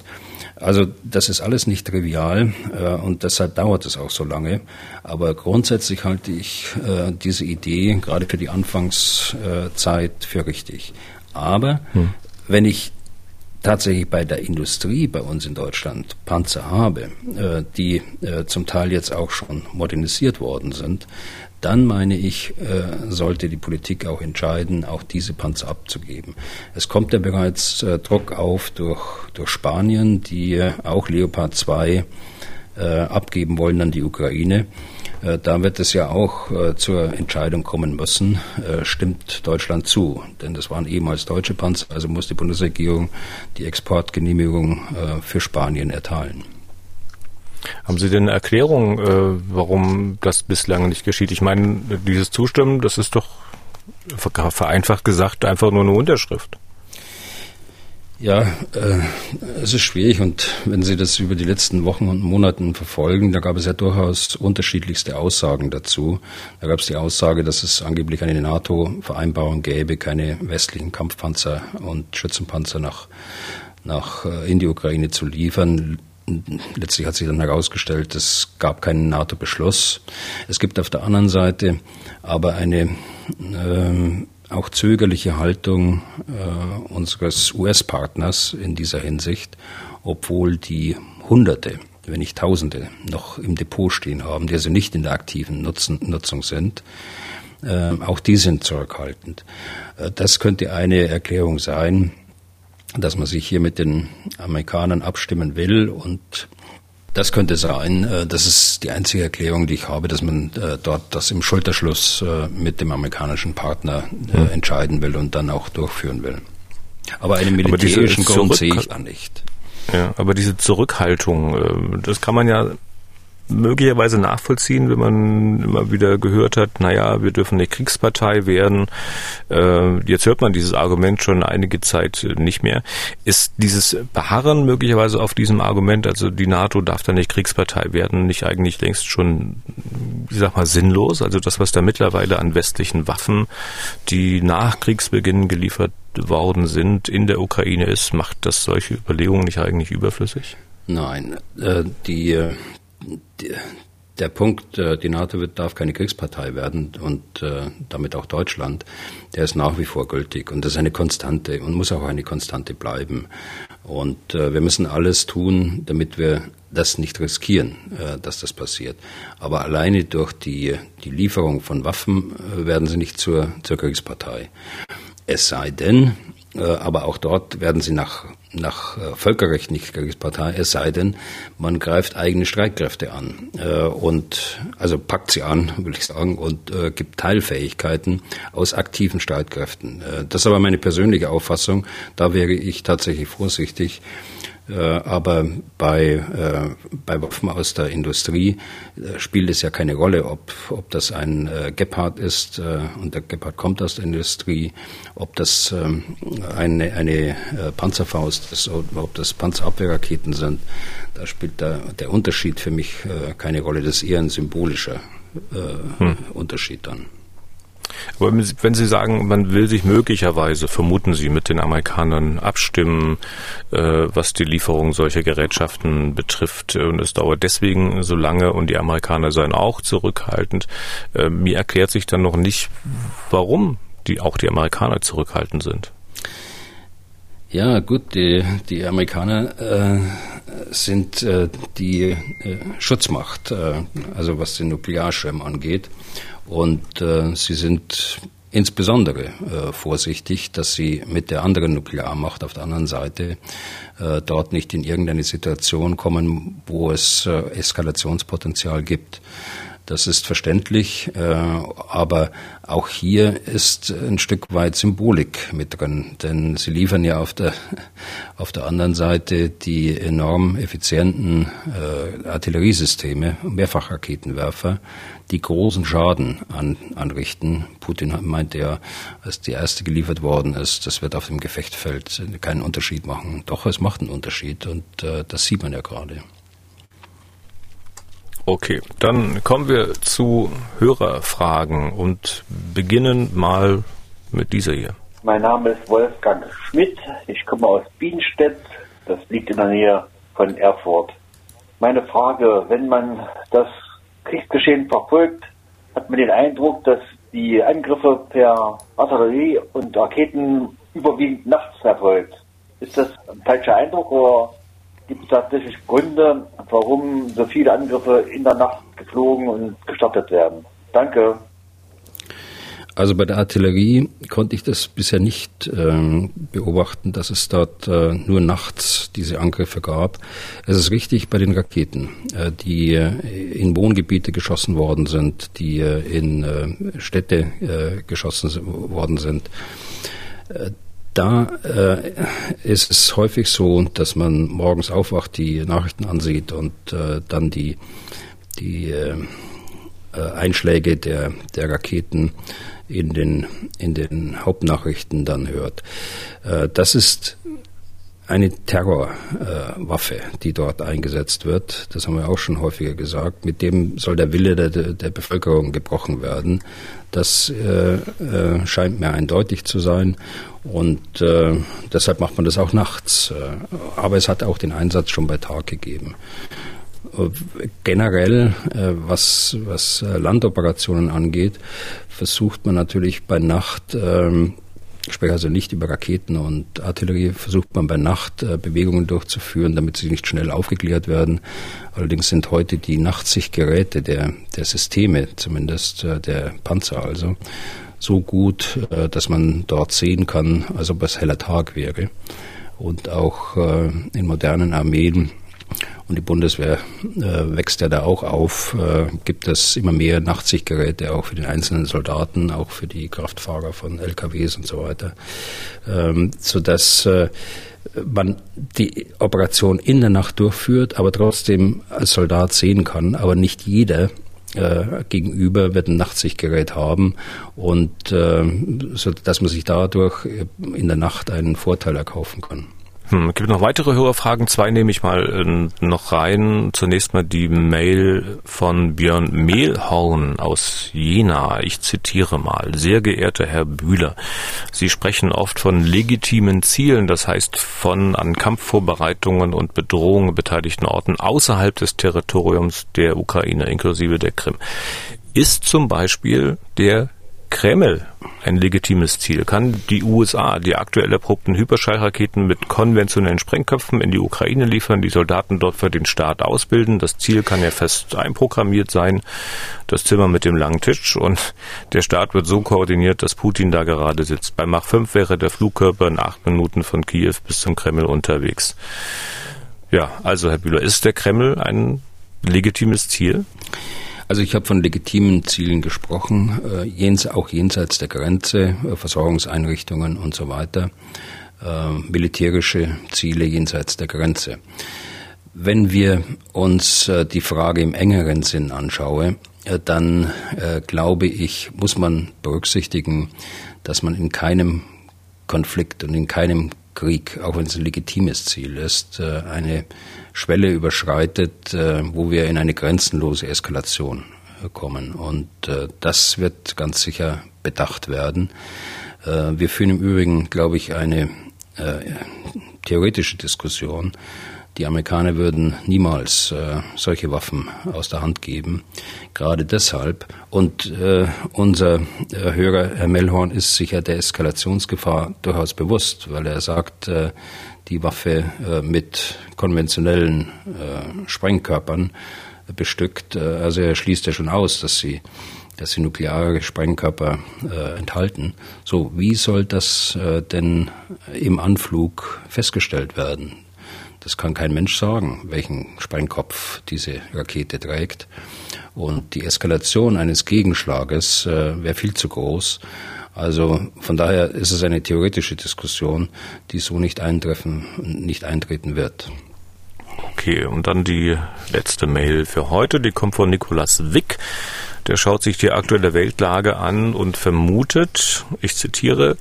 Also das ist alles nicht trivial äh, und deshalb dauert es auch so lange. Aber grundsätzlich halte ich äh, diese Idee gerade für die Anfangszeit für richtig. Aber hm. wenn ich tatsächlich bei der Industrie bei uns in Deutschland Panzer habe, äh, die äh, zum Teil jetzt auch schon modernisiert worden sind, dann meine ich, äh, sollte die Politik auch entscheiden, auch diese Panzer abzugeben. Es kommt ja bereits äh, Druck auf durch, durch Spanien, die äh, auch Leopard 2 äh, abgeben wollen an die Ukraine. Äh, da wird es ja auch äh, zur Entscheidung kommen müssen, stimmt Deutschland zu. Denn das waren ehemals deutsche Panzer, also muss die Bundesregierung die Exportgenehmigung für Spanien erteilen. Haben Sie denn eine Erklärung, äh, warum das bislang nicht geschieht? Ich meine, dieses Zustimmen, das ist doch vereinfacht gesagt einfach nur eine Unterschrift. Ja, äh, es ist schwierig und wenn Sie das über die letzten Wochen und Monaten verfolgen, da gab es ja durchaus unterschiedlichste Aussagen dazu. Da gab es die Aussage, dass es angeblich eine NATO-Vereinbarung gäbe, keine westlichen Kampfpanzer und Schützenpanzer nach, nach äh, in die Ukraine zu liefern letztlich hat sich dann herausgestellt, es gab keinen NATO-Beschluss. Es gibt auf der anderen Seite aber eine ähm, auch zögerliche Haltung äh, unseres US-Partners in dieser Hinsicht, obwohl die Hunderte, wenn nicht Tausende, noch im Depot stehen haben, die also nicht in der aktiven Nutzen, Nutzung sind. Äh, auch die sind zurückhaltend. Äh, das könnte eine Erklärung sein, dass man sich hier mit den Amerikanern abstimmen will und das könnte sein. Äh, das ist die einzige Erklärung, die ich habe, dass man äh, dort das im Schulterschluss äh, mit dem amerikanischen Partner hm. entscheiden will und dann auch durchführen will. Aber einen militärischen Grund sehe ich da nicht. Ja, aber diese Zurückhaltung, das kann man ja möglicherweise nachvollziehen, wenn man immer wieder gehört hat, naja, wir dürfen eine Kriegspartei werden. Äh, jetzt hört man dieses Argument schon einige Zeit nicht mehr. Ist dieses Beharren möglicherweise auf diesem Argument, also die NATO darf da nicht Kriegspartei werden, nicht eigentlich längst schon, ich sag mal, sinnlos? Also das, was da mittlerweile an westlichen Waffen, die nach Kriegsbeginn geliefert worden sind, in der Ukraine ist, macht das solche Überlegungen nicht eigentlich überflüssig? Nein, äh, die der Punkt, äh, die NATO wird, darf keine Kriegspartei werden und äh, damit auch Deutschland, der ist nach wie vor gültig und das ist eine Konstante und muss auch eine Konstante bleiben. Und äh, wir müssen alles tun, damit wir das nicht riskieren, dass das passiert. Aber alleine durch die, die Lieferung von Waffen werden sie nicht zur, zur Kriegspartei. Es sei denn, aber auch dort werden sie nach, nach äh, Völkerrecht nicht Kriegspartei, es sei denn, man greift eigene Streitkräfte an äh, und also packt sie an, will ich sagen, und gibt Teilfähigkeiten aus aktiven Streitkräften. das ist aber meine persönliche Auffassung. Da wäre ich tatsächlich vorsichtig. Äh, aber bei, äh, bei Waffen aus der Industrie äh, spielt es ja keine Rolle, ob, ob das ein Gepard ist und der Gepard kommt aus der Industrie, ob das ähm, eine, eine Panzerfaust ist oder ob das Panzerabwehrraketen sind. Da spielt der, der Unterschied für mich keine Rolle. Das ist eher ein symbolischer hm. Unterschied dann. Wenn Sie sagen, man will sich möglicherweise, vermuten Sie, mit den Amerikanern abstimmen, äh, was die Lieferung solcher Gerätschaften betrifft, und es dauert deswegen so lange und die Amerikaner seien auch zurückhaltend, äh, mir erklärt sich dann noch nicht, warum die auch die Amerikaner zurückhaltend sind. Ja, gut, die, die Amerikaner äh, sind äh, die äh, Schutzmacht, äh, also was den Nuklearschirm angeht. Und äh, sie sind insbesondere äh, vorsichtig, dass sie mit der anderen Nuklearmacht auf der anderen Seite äh, dort nicht in irgendeine Situation kommen, wo es äh, Eskalationspotenzial gibt. Das ist verständlich, äh, aber auch hier ist ein Stück weit Symbolik mit drin, denn sie liefern ja auf der, auf der anderen Seite die enorm effizienten äh, Artilleriesysteme, Mehrfachraketenwerfer, die großen Schaden an, anrichten. Putin meint ja, als die erste geliefert worden ist, das wird auf dem Gefechtfeld keinen Unterschied machen. Doch, es macht einen Unterschied und äh, das sieht man ja gerade. Okay, dann kommen wir zu Hörerfragen und beginnen mal mit dieser hier. Mein Name ist Wolfgang Schmidt. Ich komme aus Bienstedt. Das liegt in der Nähe von Erfurt. Meine Frage, wenn man das Kriegsgeschehen verfolgt, hat man den Eindruck, dass die Angriffe per Artillerie und Raketen überwiegend nachts erfolgt. Ist das ein falscher Eindruck oder gibt es tatsächlich Gründe, warum so viele Angriffe in der Nacht geflogen und gestartet werden. Danke. Also bei der Artillerie konnte ich das bisher nicht äh, beobachten, dass es dort äh, nur nachts diese Angriffe gab. Es ist richtig bei den Raketen, äh, die äh, in Wohngebiete geschossen worden sind, die äh, in äh, Städte geschossen worden sind da äh, ist es häufig so, dass man morgens aufwacht, die Nachrichten ansieht und äh, dann die, die äh, äh, Einschläge der, der Raketen in den, in den Hauptnachrichten dann hört. Äh, das ist eine Terrorwaffe, äh, die dort eingesetzt wird. Das haben wir auch schon häufiger gesagt. Mit dem soll der Wille der, der Bevölkerung gebrochen werden. Das äh, äh, scheint mir eindeutig zu sein. Und äh, deshalb macht man das auch nachts. Äh, aber es hat auch den Einsatz schon bei Tag gegeben. Äh, generell, was, was Landoperationen angeht, versucht man natürlich bei Nacht ähm, ich spreche also nicht über Raketen und Artillerie, versucht man bei Nacht äh, Bewegungen durchzuführen, damit sie nicht schnell aufgeklärt werden. Allerdings sind heute die Nachtsichtgeräte der, der Systeme, zumindest äh, der Panzer also, so gut, äh, dass man dort sehen kann, als ob es heller Tag wäre. Und auch in modernen Armeen und die Bundeswehr äh, wächst ja da auch auf, äh, gibt es immer mehr Nachtsichtgeräte auch für den einzelnen Soldaten, auch für die Kraftfahrer von LKWs und so weiter, ähm, sodass äh, man die Operation in der Nacht durchführt, aber trotzdem als Soldat sehen kann, aber nicht jeder äh, gegenüber wird ein Nachtsichtgerät haben. Und äh, so dass man sich dadurch in der Nacht einen Vorteil erkaufen kann. Hm, gibt noch weitere Hörerfragen. Zwei nehme ich mal äh, noch rein. Zunächst mal die Mail von Björn Mehlhorn aus Jena. Ich zitiere mal. Sehr geehrter Herr Bühler, Sie sprechen oft von legitimen Zielen, das heißt von an Kampfvorbereitungen und Bedrohungen beteiligten Orten außerhalb des Territoriums der Ukraine, inklusive der Krim. Ist zum Beispiel der Kreml ein legitimes Ziel? Kann die USA die aktuell erprobten Hyperschallraketen mit konventionellen Sprengköpfen in die Ukraine liefern, die Soldaten dort für den Staat ausbilden? Das Ziel kann ja fest einprogrammiert sein, das Zimmer mit dem langen Tisch und der Staat wird so koordiniert, dass Putin da gerade sitzt. Bei Mach 5 wäre der Flugkörper in acht Minuten von Kiew bis zum Kreml unterwegs. Ja, also Herr Bühler, ist der Kreml ein legitimes Ziel? Also ich habe von legitimen Zielen gesprochen, äh, jens, auch jenseits der Grenze, äh, Versorgungseinrichtungen und so weiter, äh, militärische Ziele jenseits der Grenze. Wenn wir uns äh, die Frage im engeren Sinn anschaue, äh, dann äh, glaube ich, muss man berücksichtigen, dass man in keinem Konflikt und in keinem Krieg, auch wenn es ein legitimes Ziel ist, eine Schwelle überschreitet, äh, wo wir in eine grenzenlose Eskalation äh, kommen. Und äh, das wird ganz sicher bedacht werden. Wir führen im Übrigen, glaube ich, eine theoretische Diskussion. Die Amerikaner würden niemals äh, solche Waffen aus der Hand geben, gerade deshalb. Und äh, unser äh, Hörer, Herr Mellhorn, ist sicher der Eskalationsgefahr durchaus bewusst, weil er sagt, äh, die Waffe äh, mit konventionellen äh, Sprengkörpern bestückt. Äh, also er schließt ja schon aus, dass sie dass sie nukleare Sprengkörper äh, enthalten. So, wie soll das äh, denn im Anflug festgestellt werden? Das kann kein Mensch sagen, welchen Sprengkopf diese Rakete trägt. Und die Eskalation eines Gegenschlages äh, wäre viel zu groß. Also von daher ist es eine theoretische Diskussion, die so nicht eintreffen, nicht eintreten wird. Okay, und dann die letzte Mail für heute, die kommt von Nikolas Wick. Der schaut sich die aktuelle Weltlage an und vermutet, ich zitiere,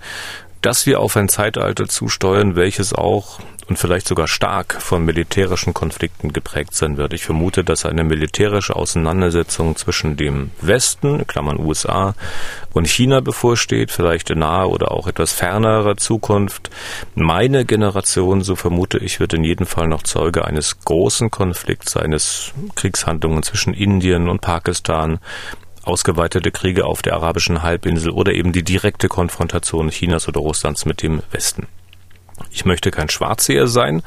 dass wir auf ein Zeitalter zusteuern, welches auch und vielleicht sogar stark von militärischen Konflikten geprägt sein wird. Ich vermute, dass eine militärische Auseinandersetzung zwischen dem Westen, Klammern USA, und China bevorsteht, vielleicht in naher oder auch etwas fernerer Zukunft. Meine Generation, so vermute ich, wird in jedem Fall noch Zeuge eines großen Konflikts, eines Kriegshandlungen zwischen Indien und Pakistan, ausgeweitete Kriege auf der arabischen Halbinsel oder eben die direkte Konfrontation Chinas oder Russlands mit dem Westen. Ich möchte kein Schwarzseher sein,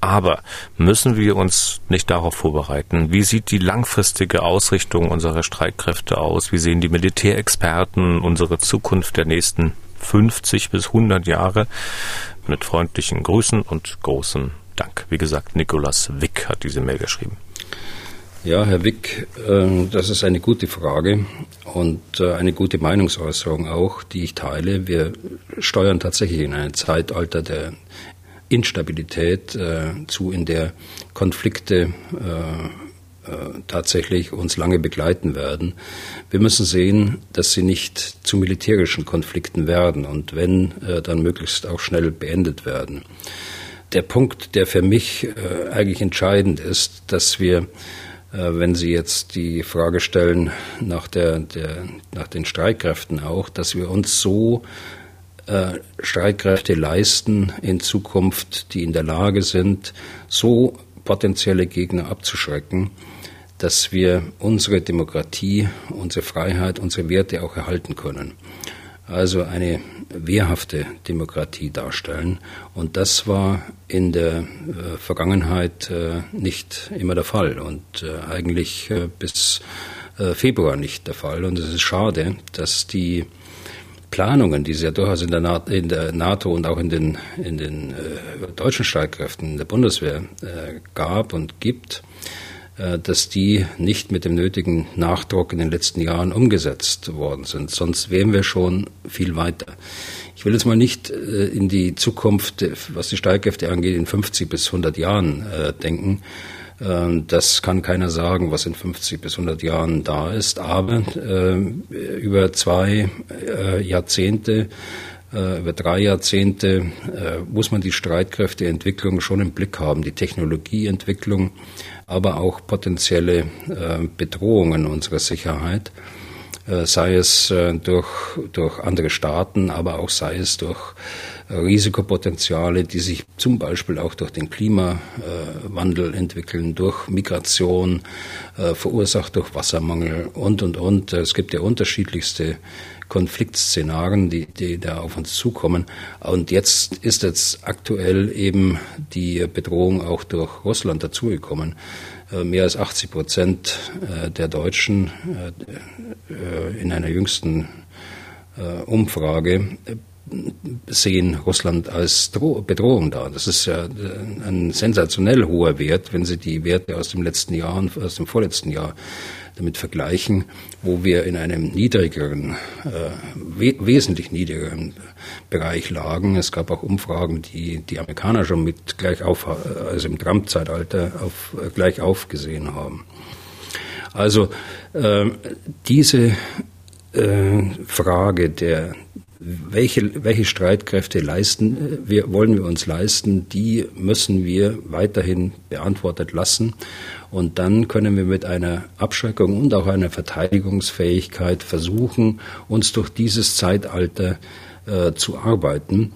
aber müssen wir uns nicht darauf vorbereiten? Wie sieht die langfristige Ausrichtung unserer Streitkräfte aus? Wie sehen die Militärexperten unsere Zukunft der nächsten 50 bis 100 Jahre? Mit freundlichen Grüßen und großem Dank. Wie gesagt, Nikolas Wick hat diese Mail geschrieben. Ja, Herr Wick, ähm, das ist eine gute Frage und äh, eine gute Meinungsäußerung auch, die ich teile. Wir steuern tatsächlich in ein Zeitalter der Instabilität äh, zu, in der Konflikte äh, tatsächlich uns lange begleiten werden. Wir müssen sehen, dass sie nicht zu militärischen Konflikten werden und wenn, dann möglichst auch schnell beendet werden. der Punkt, der für mich eigentlich entscheidend ist, dass wir, wenn Sie jetzt die Frage stellen nach, der, der, nach den Streitkräften auch, dass wir uns so äh, Streitkräfte leisten in Zukunft, die in der Lage sind, so potenzielle Gegner abzuschrecken, dass wir unsere Demokratie, unsere Freiheit, unsere Werte auch erhalten können. Also eine wehrhafte Demokratie darstellen. Und das war in der äh, Vergangenheit äh, nicht immer der Fall und äh, eigentlich bis Februar nicht der Fall. Und es ist schade, dass die Planungen, die es ja durchaus in der, NATO, in der NATO und auch in den, in den deutschen Streitkräften der Bundeswehr gab und gibt, dass die nicht mit dem nötigen Nachdruck in den letzten Jahren umgesetzt worden sind. Sonst wären wir schon viel weiter. Ich will jetzt mal nicht äh, in die Zukunft, was die Streitkräfte angeht, in 50 bis 100 Jahren äh, denken. Ähm, das kann keiner sagen, was in 50 bis 100 Jahren da ist. Aber über zwei Jahrzehnte über drei Jahrzehnte muss man die Streitkräfteentwicklung schon im Blick haben, die Technologieentwicklung, aber auch potenzielle äh, Bedrohungen unserer Sicherheit, äh, sei es äh, durch, durch andere Staaten, aber auch sei es durch Risikopotenziale, die sich zum Beispiel auch durch den Klimawandel entwickeln, durch Migration, verursacht durch Wassermangel und, und, und. Es gibt ja unterschiedlichste Konfliktszenarien, die, die da auf uns zukommen. Und jetzt ist jetzt aktuell eben die Bedrohung auch durch Russland dazugekommen. Äh, mehr als 80 Prozent äh, der Deutschen äh, in einer jüngsten Umfrage sehen Russland als Dro Bedrohung da. Das ist ja ein sensationell hoher Wert, wenn Sie die Werte aus dem letzten Jahr und aus dem vorletzten Jahr damit vergleichen, wo wir in einem niedrigeren, äh, we wesentlich niedrigeren Bereich lagen. Es gab auch Umfragen, die die Amerikaner schon mit gleich auf, also im Trump-Zeitalter auf, gleich aufgesehen haben. Also äh, diese äh, Frage der welche, welche Streitkräfte leisten äh, wir, wollen wir uns leisten, die müssen wir weiterhin beantwortet lassen. Und dann können wir mit einer Abschreckung und auch einer Verteidigungsfähigkeit versuchen, uns durch dieses Zeitalter äh, zu arbeiten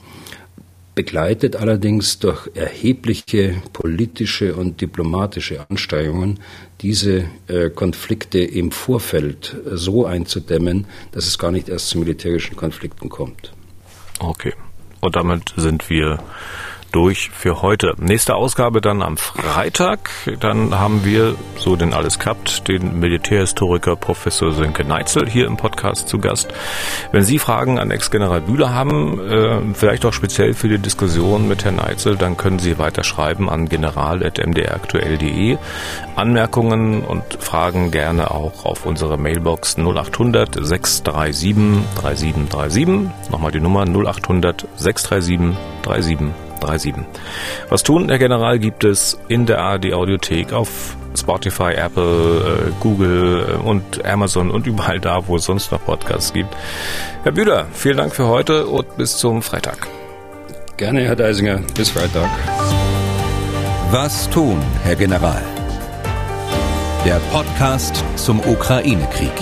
begleitet allerdings durch erhebliche politische und diplomatische Anstrengungen, diese äh, Konflikte im Vorfeld so einzudämmen, dass es gar nicht erst zu militärischen Konflikten kommt. Okay. Und damit sind wir durch für heute. Nächste Ausgabe dann am Freitag. Dann haben wir, so denn alles klappt, den Militärhistoriker Professor Sönke Neitzel hier im Podcast zu Gast. Wenn Sie Fragen an Ex-General Bühler haben, äh, vielleicht auch speziell für die Diskussion mit Herrn Neitzel, dann können Sie weiter schreiben an general.mdraktuell.de. Anmerkungen und Fragen gerne auch auf unsere Mailbox 0800 637 3737. Nochmal die Nummer 0800 637 3737. 37. Was tun, Herr General, gibt es in der ARD Audiothek auf Spotify, Apple, äh, Google äh, und Amazon und überall da, wo es sonst noch Podcasts gibt. Herr Bühler, vielen Dank für heute und bis zum Freitag. Gerne, Herr Deisinger. Bis Freitag. Was tun, Herr General? Der Podcast zum Ukraine-Krieg.